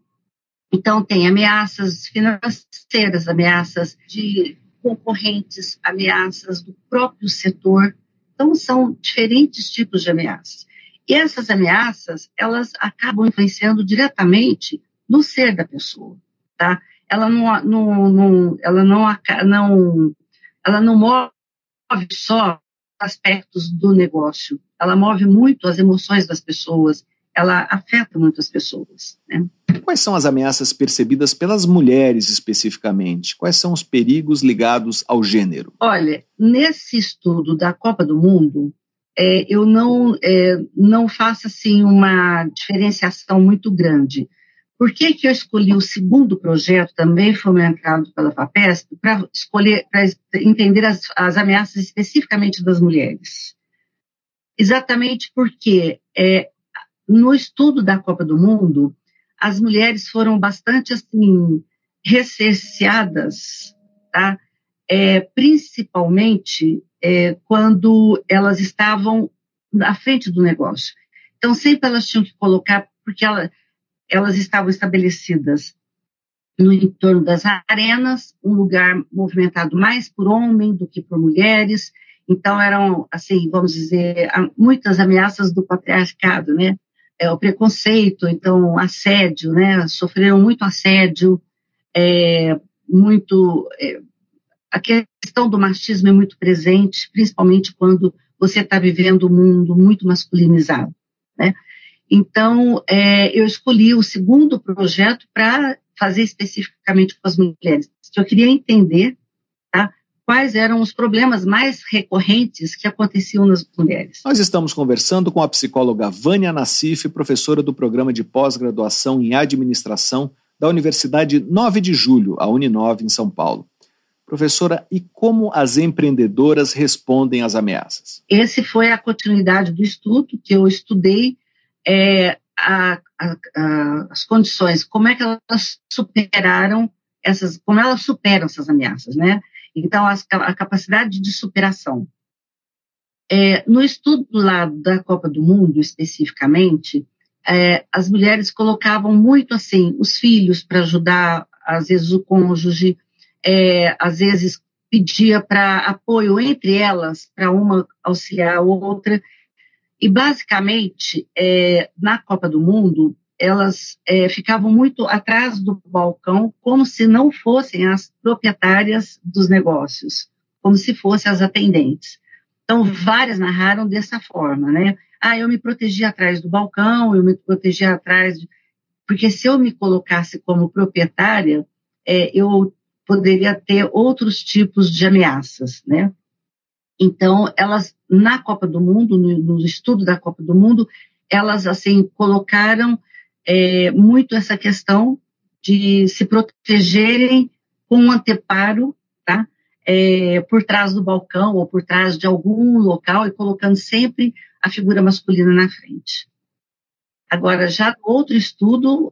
então, tem ameaças financeiras, ameaças de concorrentes, ameaças do próprio setor. Então, são diferentes tipos de ameaças. E essas ameaças, elas acabam influenciando diretamente no ser da pessoa, tá? ela não, não, não, ela não, não, ela não move só aspectos do negócio, ela move muito as emoções das pessoas, ela afeta muito as pessoas. Né? Quais são as ameaças percebidas pelas mulheres especificamente? Quais são os perigos ligados ao gênero? Olha, nesse estudo da Copa do Mundo, é, eu não, é, não faço assim uma diferenciação muito grande por que, que eu escolhi o segundo projeto, também fomentado pela FAPESP, para escolher, para entender as, as, ameaças especificamente das mulheres? Exatamente porque é, no estudo da Copa do Mundo, as mulheres foram bastante assim recerceadas, tá? É, principalmente é, quando elas estavam à frente do negócio. Então sempre elas tinham que colocar, porque ela, elas estavam estabelecidas no entorno das arenas, um lugar movimentado mais por homens do que por mulheres. Então eram, assim, vamos dizer, muitas ameaças do patriarcado, né? É, o preconceito, então assédio, né? Sofreram muito assédio, é, muito é, a questão do machismo é muito presente, principalmente quando você está vivendo um mundo muito masculinizado, né? Então, é, eu escolhi o segundo projeto para fazer especificamente com as mulheres. Eu queria entender quais eram os problemas mais recorrentes que aconteciam nas mulheres. Nós estamos conversando com a psicóloga Vânia Nassif, professora do programa de pós-graduação em administração da Universidade 9 de Julho, a Uninove, em São Paulo. Professora, e como as empreendedoras respondem às ameaças? Esse foi a continuidade do estudo que eu estudei é, a, a, a, as condições, como é que elas superaram essas, como elas superam essas ameaças, né? Então, as, a capacidade de superação. É, no estudo lá da Copa do Mundo, especificamente, é, as mulheres colocavam muito assim os filhos para ajudar, às vezes o cônjuge, é, às vezes pedia para apoio entre elas, para uma auxiliar a outra, e, basicamente, é, na Copa do Mundo, elas é, ficavam muito atrás do balcão, como se não fossem as proprietárias dos negócios, como se fossem as atendentes. Então, várias narraram dessa forma, né? Ah, eu me protegi atrás do balcão, eu me protegi atrás. De... Porque se eu me colocasse como proprietária, é, eu poderia ter outros tipos de ameaças, né? Então, elas, na Copa do Mundo, no, no estudo da Copa do Mundo, elas, assim, colocaram é, muito essa questão de se protegerem com um anteparo, tá? É, por trás do balcão ou por trás de algum local e colocando sempre a figura masculina na frente. Agora, já outro estudo,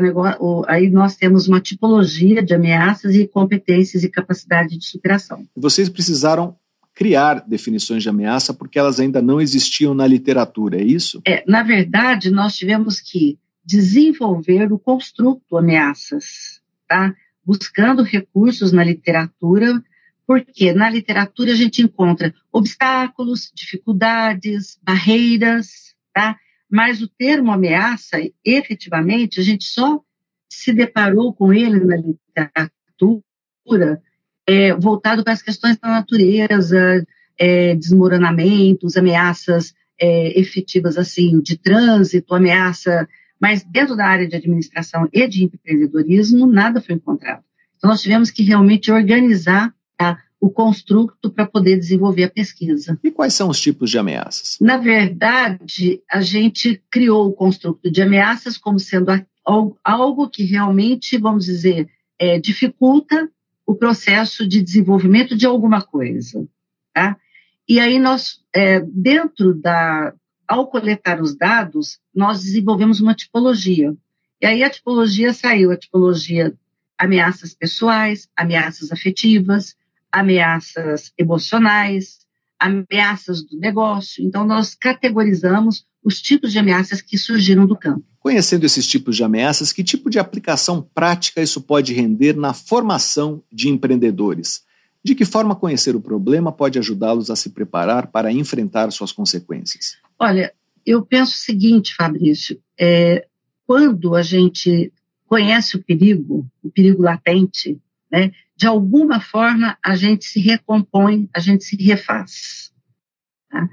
negócio, aí nós temos uma tipologia de ameaças e competências e capacidade de superação. Vocês precisaram criar definições de ameaça porque elas ainda não existiam na literatura, é isso? É, na verdade, nós tivemos que desenvolver o construto ameaças, tá? Buscando recursos na literatura, porque na literatura a gente encontra obstáculos, dificuldades, barreiras, tá? Mas o termo ameaça, efetivamente, a gente só se deparou com ele na literatura é, voltado para as questões da natureza, é, desmoronamentos, ameaças é, efetivas assim de trânsito, ameaça, mas dentro da área de administração e de empreendedorismo nada foi encontrado. Então nós tivemos que realmente organizar tá, o construto para poder desenvolver a pesquisa. E quais são os tipos de ameaças? Na verdade, a gente criou o construto de ameaças como sendo algo que realmente, vamos dizer, é, dificulta o processo de desenvolvimento de alguma coisa. Tá? E aí nós, é, dentro da, ao coletar os dados, nós desenvolvemos uma tipologia. E aí a tipologia saiu, a tipologia ameaças pessoais, ameaças afetivas, ameaças emocionais, ameaças do negócio. Então nós categorizamos os tipos de ameaças que surgiram do campo. Conhecendo esses tipos de ameaças, que tipo de aplicação prática isso pode render na formação de empreendedores? De que forma conhecer o problema pode ajudá-los a se preparar para enfrentar suas consequências? Olha, eu penso o seguinte, Fabrício: é, quando a gente conhece o perigo, o perigo latente, né, de alguma forma a gente se recompõe, a gente se refaz. Tá?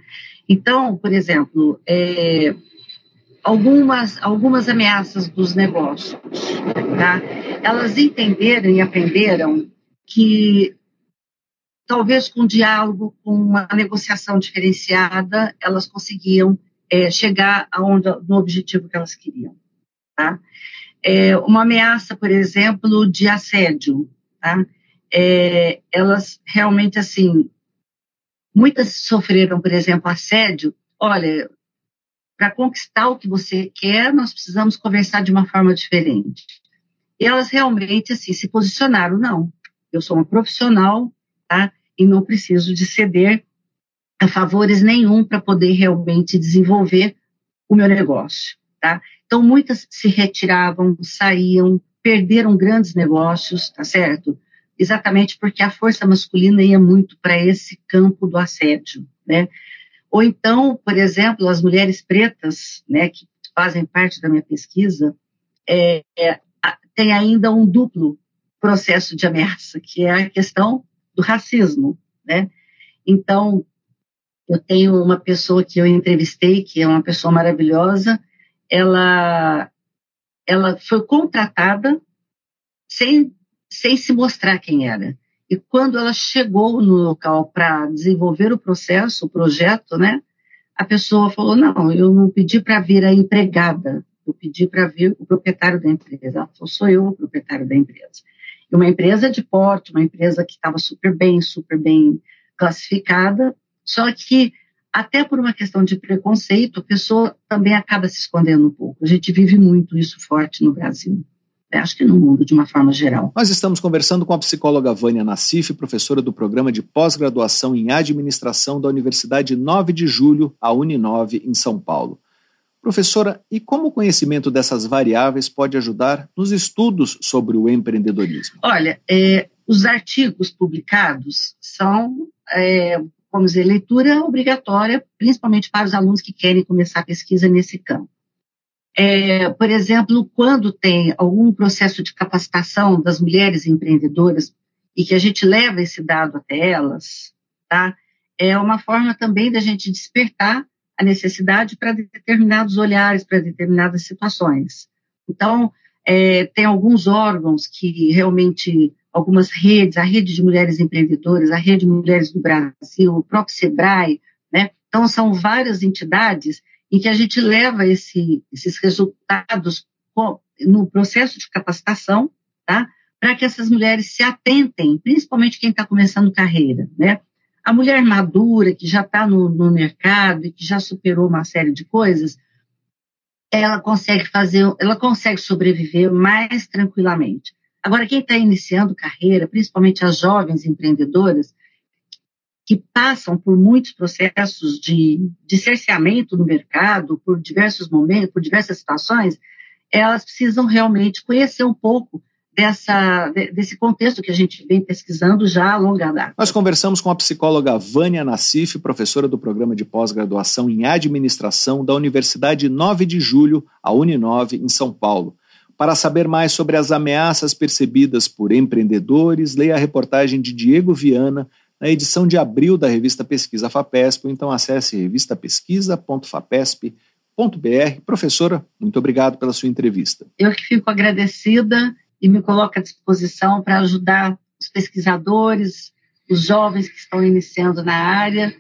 Então, por exemplo, é, algumas, algumas ameaças dos negócios, tá? elas entenderam e aprenderam que talvez com diálogo, com uma negociação diferenciada, elas conseguiam é, chegar aonde, no objetivo que elas queriam. Tá? É, uma ameaça, por exemplo, de assédio, tá? É, elas realmente, assim, muitas sofreram, por exemplo, assédio. Olha, para conquistar o que você quer, nós precisamos conversar de uma forma diferente. E elas realmente, assim, se posicionaram, não, eu sou uma profissional, tá? E não preciso de ceder a favores nenhum para poder realmente desenvolver o meu negócio, tá? Então, muitas se retiravam, saíam, perderam grandes negócios, tá certo? Exatamente porque a força masculina ia muito para esse campo do assédio, né? Ou então, por exemplo, as mulheres pretas, né, que fazem parte da minha pesquisa, é, é, tem ainda um duplo processo de ameaça, que é a questão do racismo, né? Então, eu tenho uma pessoa que eu entrevistei, que é uma pessoa maravilhosa, ela, ela foi contratada sem, sem se mostrar quem era. E quando ela chegou no local para desenvolver o processo, o projeto, né, a pessoa falou: Não, eu não pedi para vir a empregada, eu pedi para vir o proprietário da empresa. Ela falou: Sou eu o proprietário da empresa. E uma empresa de porte, uma empresa que estava super bem, super bem classificada, só que até por uma questão de preconceito, a pessoa também acaba se escondendo um pouco. A gente vive muito isso forte no Brasil. Acho que no mundo, de uma forma geral. Nós estamos conversando com a psicóloga Vânia Nassif, professora do programa de pós-graduação em administração da Universidade 9 de Julho, a Uninove, em São Paulo. Professora, e como o conhecimento dessas variáveis pode ajudar nos estudos sobre o empreendedorismo? Olha, é, os artigos publicados são é, vamos dizer, leitura obrigatória, principalmente para os alunos que querem começar a pesquisa nesse campo. É, por exemplo, quando tem algum processo de capacitação das mulheres empreendedoras e que a gente leva esse dado até elas, tá? É uma forma também da gente despertar a necessidade para determinados olhares, para determinadas situações. Então, é, tem alguns órgãos que realmente algumas redes, a rede de mulheres empreendedoras, a rede de mulheres do Brasil, o próprio SEBRAE, né? Então, são várias entidades em que a gente leva esse, esses resultados no processo de capacitação, tá? Para que essas mulheres se atentem, principalmente quem está começando carreira, né? A mulher madura, que já está no, no mercado e que já superou uma série de coisas, ela consegue fazer, ela consegue sobreviver mais tranquilamente. Agora, quem está iniciando carreira, principalmente as jovens empreendedoras, que passam por muitos processos de, de cerceamento no mercado, por diversos momentos, por diversas situações, elas precisam realmente conhecer um pouco dessa, desse contexto que a gente vem pesquisando já há longa data. Nós conversamos com a psicóloga Vânia Nassif, professora do programa de pós-graduação em administração da Universidade 9 de Julho, a Uninove, em São Paulo. Para saber mais sobre as ameaças percebidas por empreendedores, leia a reportagem de Diego Viana na edição de abril da revista Pesquisa FAPESP, então acesse revistapesquisa.fapesp.br. Professora, muito obrigado pela sua entrevista. Eu que fico agradecida e me coloco à disposição para ajudar os pesquisadores, os jovens que estão iniciando na área,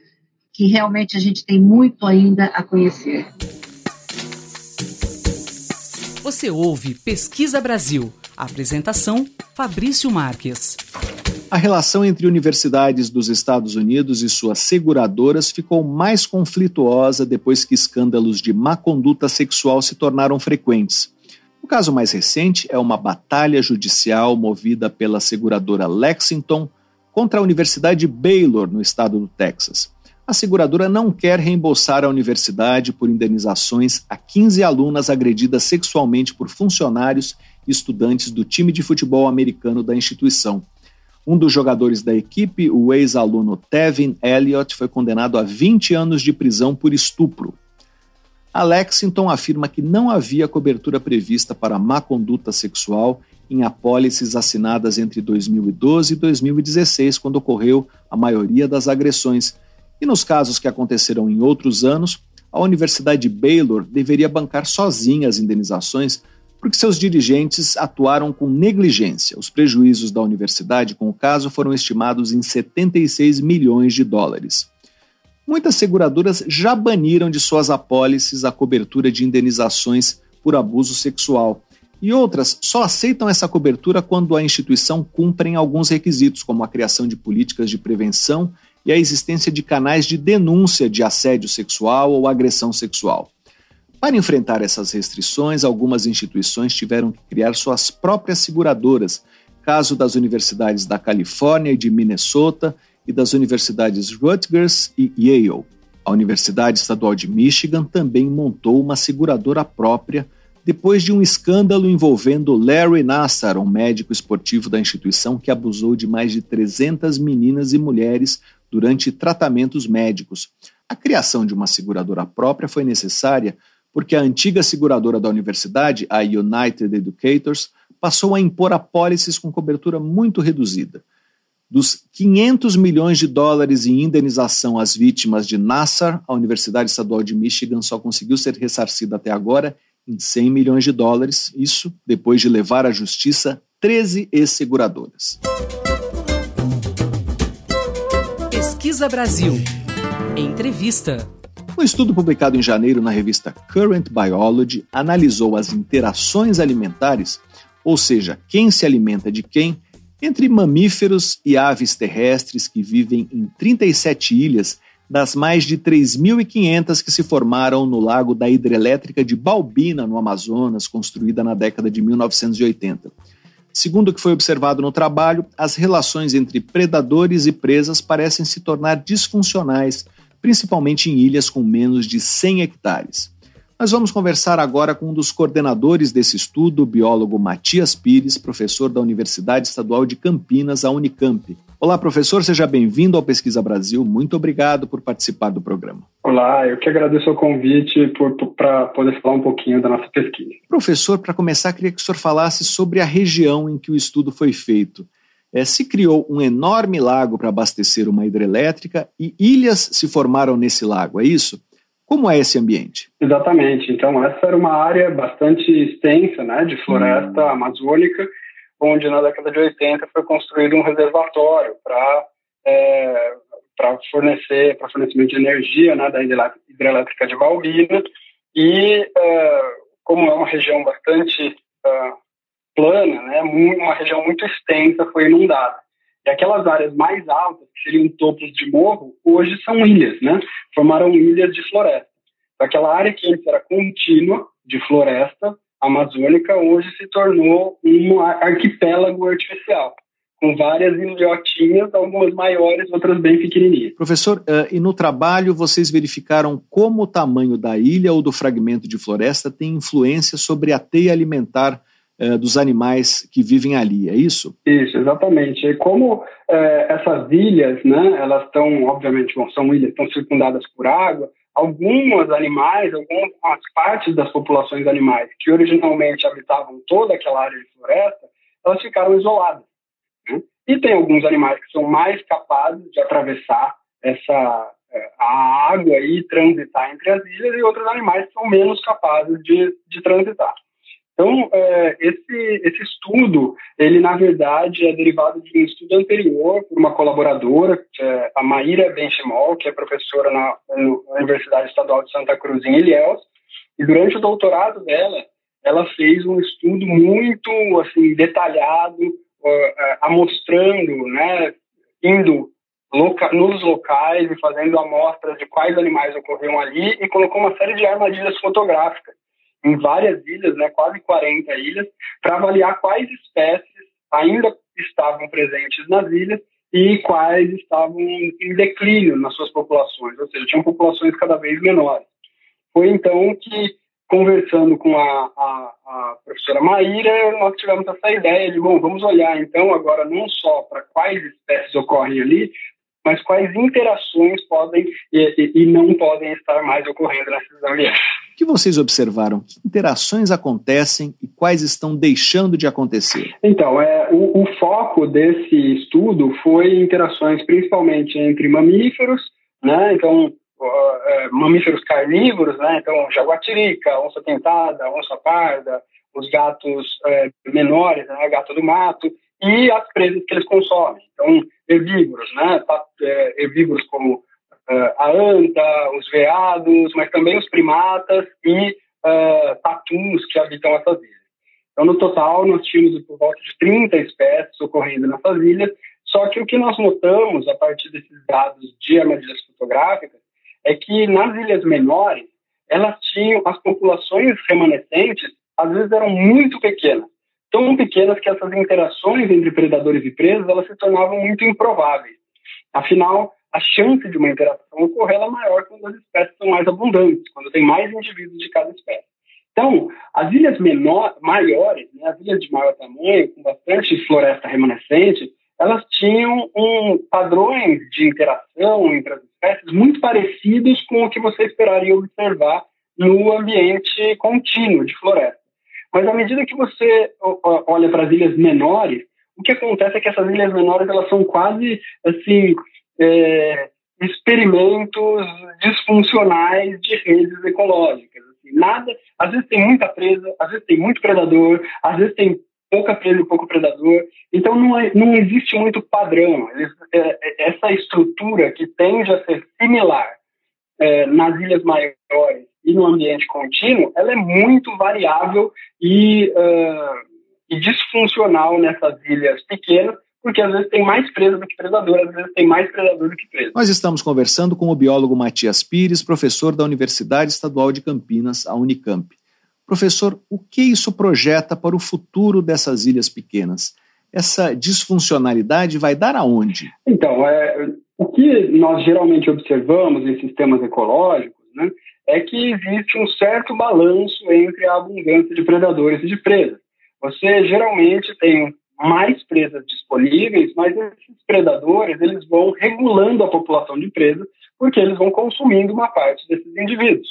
que realmente a gente tem muito ainda a conhecer. Você ouve Pesquisa Brasil. apresentação: Fabrício Marques. A relação entre universidades dos Estados Unidos e suas seguradoras ficou mais conflituosa depois que escândalos de má conduta sexual se tornaram frequentes. O caso mais recente é uma batalha judicial movida pela seguradora Lexington contra a Universidade Baylor, no estado do Texas a seguradora não quer reembolsar a universidade por indenizações a 15 alunas agredidas sexualmente por funcionários e estudantes do time de futebol americano da instituição. Um dos jogadores da equipe, o ex-aluno Tevin Elliott, foi condenado a 20 anos de prisão por estupro. A Lexington afirma que não havia cobertura prevista para má conduta sexual em apólices assinadas entre 2012 e 2016, quando ocorreu a maioria das agressões, e nos casos que aconteceram em outros anos, a Universidade Baylor deveria bancar sozinha as indenizações porque seus dirigentes atuaram com negligência. Os prejuízos da universidade com o caso foram estimados em 76 milhões de dólares. Muitas seguradoras já baniram de suas apólices a cobertura de indenizações por abuso sexual. e outras só aceitam essa cobertura quando a instituição cumpre alguns requisitos, como a criação de políticas de prevenção e a existência de canais de denúncia de assédio sexual ou agressão sexual. Para enfrentar essas restrições, algumas instituições tiveram que criar suas próprias seguradoras, caso das universidades da Califórnia e de Minnesota e das universidades Rutgers e Yale. A Universidade Estadual de Michigan também montou uma seguradora própria depois de um escândalo envolvendo Larry Nassar, um médico esportivo da instituição que abusou de mais de 300 meninas e mulheres durante tratamentos médicos. A criação de uma seguradora própria foi necessária porque a antiga seguradora da universidade, a United Educators, passou a impor apólices com cobertura muito reduzida. Dos 500 milhões de dólares em indenização às vítimas de Nassar, a Universidade Estadual de Michigan só conseguiu ser ressarcida até agora em 100 milhões de dólares, isso depois de levar à justiça 13 ex-seguradoras. Pesquisa Brasil. Entrevista. Um estudo publicado em janeiro na revista Current Biology analisou as interações alimentares, ou seja, quem se alimenta de quem, entre mamíferos e aves terrestres que vivem em 37 ilhas das mais de 3.500 que se formaram no lago da hidrelétrica de Balbina, no Amazonas, construída na década de 1980. Segundo o que foi observado no trabalho, as relações entre predadores e presas parecem se tornar disfuncionais, principalmente em ilhas com menos de 100 hectares. Nós vamos conversar agora com um dos coordenadores desse estudo, o biólogo Matias Pires, professor da Universidade Estadual de Campinas, a Unicamp. Olá, professor, seja bem-vindo ao Pesquisa Brasil. Muito obrigado por participar do programa. Olá, eu que agradeço o convite para poder falar um pouquinho da nossa pesquisa. Professor, para começar, queria que o senhor falasse sobre a região em que o estudo foi feito. É, se criou um enorme lago para abastecer uma hidrelétrica e ilhas se formaram nesse lago, é isso? Como é esse ambiente? Exatamente. Então, essa era uma área bastante extensa, né, de floresta hum. amazônica, onde na década de 80 foi construído um reservatório para é, para fornecer para fornecimento de energia, né, da hidrelétrica de Balbina e é, como é uma região bastante é, plana, né, uma região muito extensa, foi inundada. E aquelas áreas mais altas, que seriam topos de morro, hoje são ilhas, né? Formaram ilhas de floresta. Aquela área que antes era contínua de floresta amazônica, hoje se tornou um arquipélago artificial, com várias ilhotinhas, algumas maiores, outras bem pequenininhas. Professor, uh, e no trabalho vocês verificaram como o tamanho da ilha ou do fragmento de floresta tem influência sobre a teia alimentar é, dos animais que vivem ali, é isso? Isso, exatamente. E como é, essas ilhas, né, elas estão, obviamente, são ilhas, estão circundadas por água, alguns animais, algumas partes das populações animais que originalmente habitavam toda aquela área de floresta, elas ficaram isoladas. Né? E tem alguns animais que são mais capazes de atravessar essa é, a água e transitar entre as ilhas e outros animais são menos capazes de, de transitar. Então, é, esse, esse estudo, ele na verdade é derivado de um estudo anterior por uma colaboradora, é a Maíra Benchimol, que é professora na, na, Universidade Estadual de Santa Cruz em Ilhéus, e durante o doutorado dela, ela fez um estudo muito assim detalhado, uh, amostrando, né, indo loca nos locais e fazendo amostras de quais animais ocorriam ali e colocou uma série de armadilhas fotográficas em várias ilhas, né, quase 40 ilhas, para avaliar quais espécies ainda estavam presentes nas ilhas e quais estavam em declínio nas suas populações, ou seja, tinham populações cada vez menores. Foi então que, conversando com a, a, a professora Maíra, nós tivemos essa ideia de, bom, vamos olhar então agora não só para quais espécies ocorrem ali, mas quais interações podem e, e, e não podem estar mais ocorrendo nesses ambientes que vocês observaram? Que interações acontecem e quais estão deixando de acontecer? Então, é, o, o foco desse estudo foi interações principalmente entre mamíferos, né? Então, uh, mamíferos carnívoros, né? Então, jaguatirica, onça pintada, onça parda, os gatos uh, menores, né? Gato do mato e as presas que eles consomem. Então, herbívoros, né? Herbívoros como uh, a anta, os veados, mas também os primatas e uh, que habitam essas ilhas. Então, no total, nós tínhamos por volta de 30 espécies ocorrendo nessas ilhas, só que o que nós notamos a partir desses dados de armadilhas fotográficas é que nas ilhas menores, elas tinham, as populações remanescentes, às vezes eram muito pequenas. Tão pequenas que essas interações entre predadores e presas, elas se tornavam muito improváveis. Afinal, a chance de uma interação ocorrer é maior quando as espécies são mais abundantes, quando tem mais indivíduos de cada espécie. Então, as ilhas menor, maiores, né, as ilhas de maior tamanho, com bastante floresta remanescente, elas tinham um, padrões de interação entre as espécies muito parecidos com o que você esperaria observar no ambiente contínuo de floresta. Mas à medida que você olha para as ilhas menores, o que acontece é que essas ilhas menores elas são quase assim é, experimentos disfuncionais de redes ecológicas. Assim, nada, às vezes tem muita presa, às vezes tem muito predador, às vezes tem pouca presa e pouco predador. Então não, é, não existe muito padrão. É, é, essa estrutura que tende a ser similar é, nas ilhas maiores e no ambiente contínuo, ela é muito variável e, uh, e disfuncional nessas ilhas pequenas, porque às vezes tem mais presa do que predador, às vezes tem mais predador do que presa. Nós estamos conversando com o biólogo Matias Pires, professor da Universidade Estadual de Campinas, a Unicamp. Professor, o que isso projeta para o futuro dessas ilhas pequenas? Essa disfuncionalidade vai dar aonde? Então, é, o que nós geralmente observamos em sistemas ecológicos né, é que existe um certo balanço entre a abundância de predadores e de presas. Você geralmente tem mais presas disponíveis, mas esses predadores eles vão regulando a população de presas porque eles vão consumindo uma parte desses indivíduos.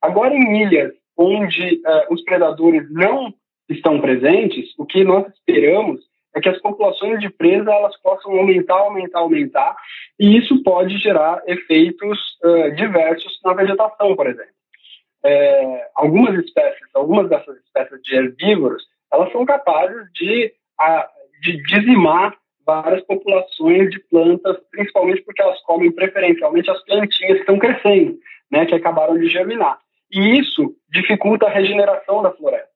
Agora, em ilhas onde uh, os predadores não estão presentes, o que nós esperamos é que as populações de presa elas possam aumentar, aumentar, aumentar, e isso pode gerar efeitos uh, diversos na vegetação, por exemplo. É, algumas espécies, algumas dessas espécies de herbívoros, elas são capazes de, a, de dizimar várias populações de plantas, principalmente porque elas comem preferencialmente as plantinhas que estão crescendo, né, que acabaram de germinar e isso dificulta a regeneração da floresta.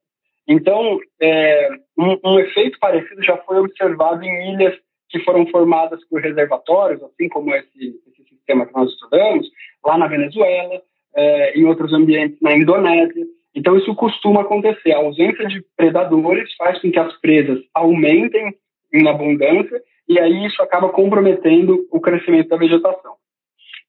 Então, é, um, um, efeito parecido já foi observado em ilhas que foram formadas por reservatórios, assim como esse, esse sistema que nós estudamos, lá na Venezuela, é, em outros ambientes na Indonésia. Então, isso costuma acontecer. A ausência de predadores faz com que as presas aumentem em abundância e aí isso acaba comprometendo o crescimento da vegetação.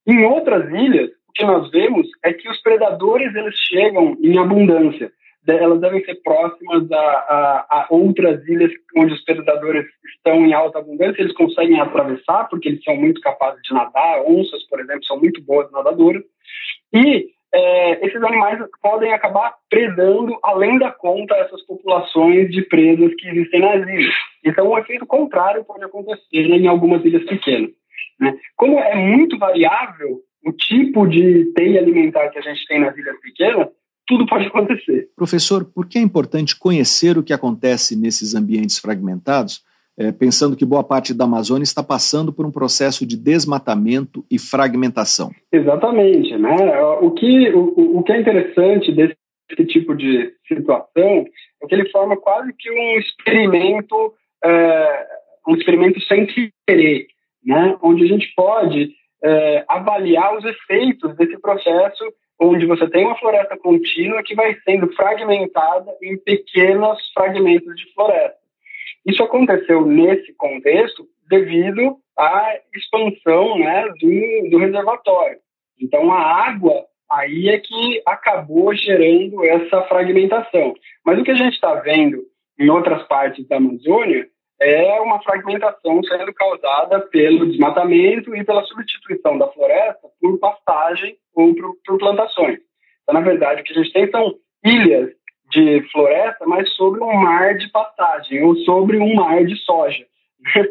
Em outras ilhas, o que nós vemos é que os predadores eles chegam em abundância. Elas devem ser próximas a, a, a, outras ilhas onde os predadores estão em alta abundância. Eles conseguem atravessar porque eles são muito capazes de nadar. Onças, por exemplo, são muito boas nadadoras. E é, esses animais podem acabar predando além da conta essas populações de presas que existem nas ilhas. Então, o um efeito contrário pode acontecer em algumas ilhas pequenas. Né? Como é muito variável o tipo de teia alimentar que a gente tem nas ilhas pequenas, tudo pode acontecer. Professor, por que é importante conhecer o que acontece nesses ambientes fragmentados, é, pensando que boa parte da Amazônia está passando por um processo de desmatamento e fragmentação? Exatamente. Né? O, que, o, o que é interessante desse tipo de situação é que ele forma quase que um experimento, é, um experimento sem querer, né? onde a gente pode é, avaliar os efeitos desse processo onde você tem uma floresta contínua que vai sendo fragmentada em pequenos fragmentos de floresta. Isso aconteceu nesse contexto devido à expansão né, do, do reservatório. Então, a água aí é que acabou gerando essa fragmentação. Mas o que a gente está vendo em outras partes da Amazônia é uma fragmentação sendo causada pelo desmatamento e pela substituição da floresta por pastagem ou por, por plantações. Então, na verdade, o que a gente tem são ilhas de floresta, mas sobre um mar de pastagem ou sobre um mar de soja.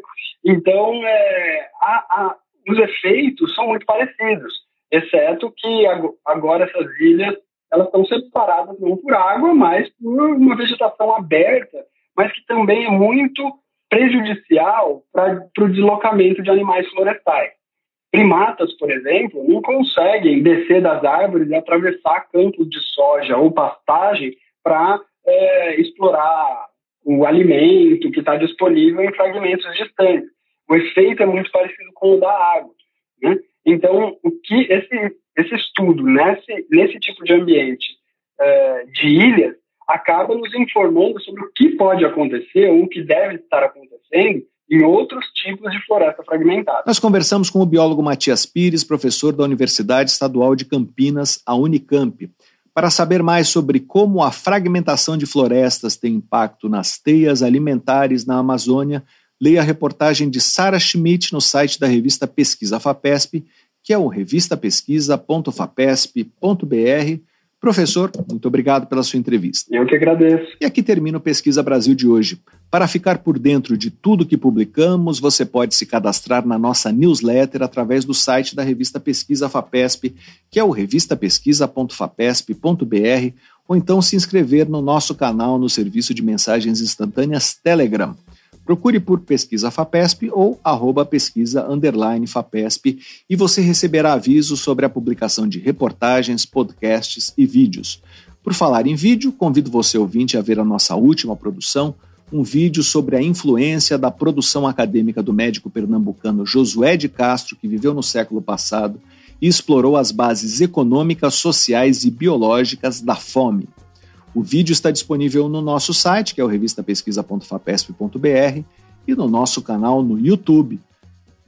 então, é, a, a, os efeitos são muito parecidos, exceto que agora essas ilhas elas estão separadas não por água, mas por uma vegetação aberta, mas que também é muito prejudicial para o deslocamento de animais florestais. Primatas, por exemplo, não conseguem descer das árvores e atravessar campos de soja ou pastagem para é, explorar o alimento que está disponível em fragmentos distantes. O efeito é muito parecido com o da água. Né? Então, o que esse, esse estudo nesse, nesse tipo de ambiente é, de ilhas acaba nos informando sobre o que pode acontecer ou o que deve estar acontecendo em outros tipos de floresta fragmentada. Nós conversamos com o biólogo Matias Pires, professor da Universidade Estadual de Campinas, a Unicamp, para saber mais sobre como a fragmentação de florestas tem impacto nas teias alimentares na Amazônia. Leia a reportagem de Sara Schmidt no site da revista Pesquisa FAPESP, que é o revistapesquisa.fapesp.br Professor, muito obrigado pela sua entrevista. Eu que agradeço. E aqui termina o Pesquisa Brasil de hoje. Para ficar por dentro de tudo que publicamos, você pode se cadastrar na nossa newsletter através do site da revista Pesquisa FAPESP, que é o revistapesquisa.fapesp.br, ou então se inscrever no nosso canal no serviço de mensagens instantâneas Telegram. Procure por Pesquisa FAPESP ou arroba pesquisa underline FAPESP e você receberá avisos sobre a publicação de reportagens, podcasts e vídeos. Por falar em vídeo, convido você ouvinte a ver a nossa última produção, um vídeo sobre a influência da produção acadêmica do médico pernambucano Josué de Castro, que viveu no século passado e explorou as bases econômicas, sociais e biológicas da fome. O vídeo está disponível no nosso site, que é o revistapesquisa.fapesp.br, e no nosso canal no YouTube.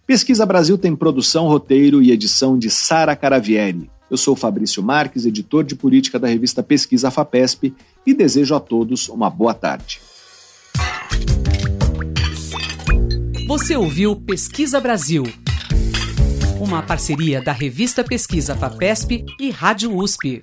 Pesquisa Brasil tem produção, roteiro e edição de Sara Caravieri. Eu sou Fabrício Marques, editor de política da revista Pesquisa FAPESP, e desejo a todos uma boa tarde. Você ouviu Pesquisa Brasil, uma parceria da revista Pesquisa FAPESP e Rádio USP.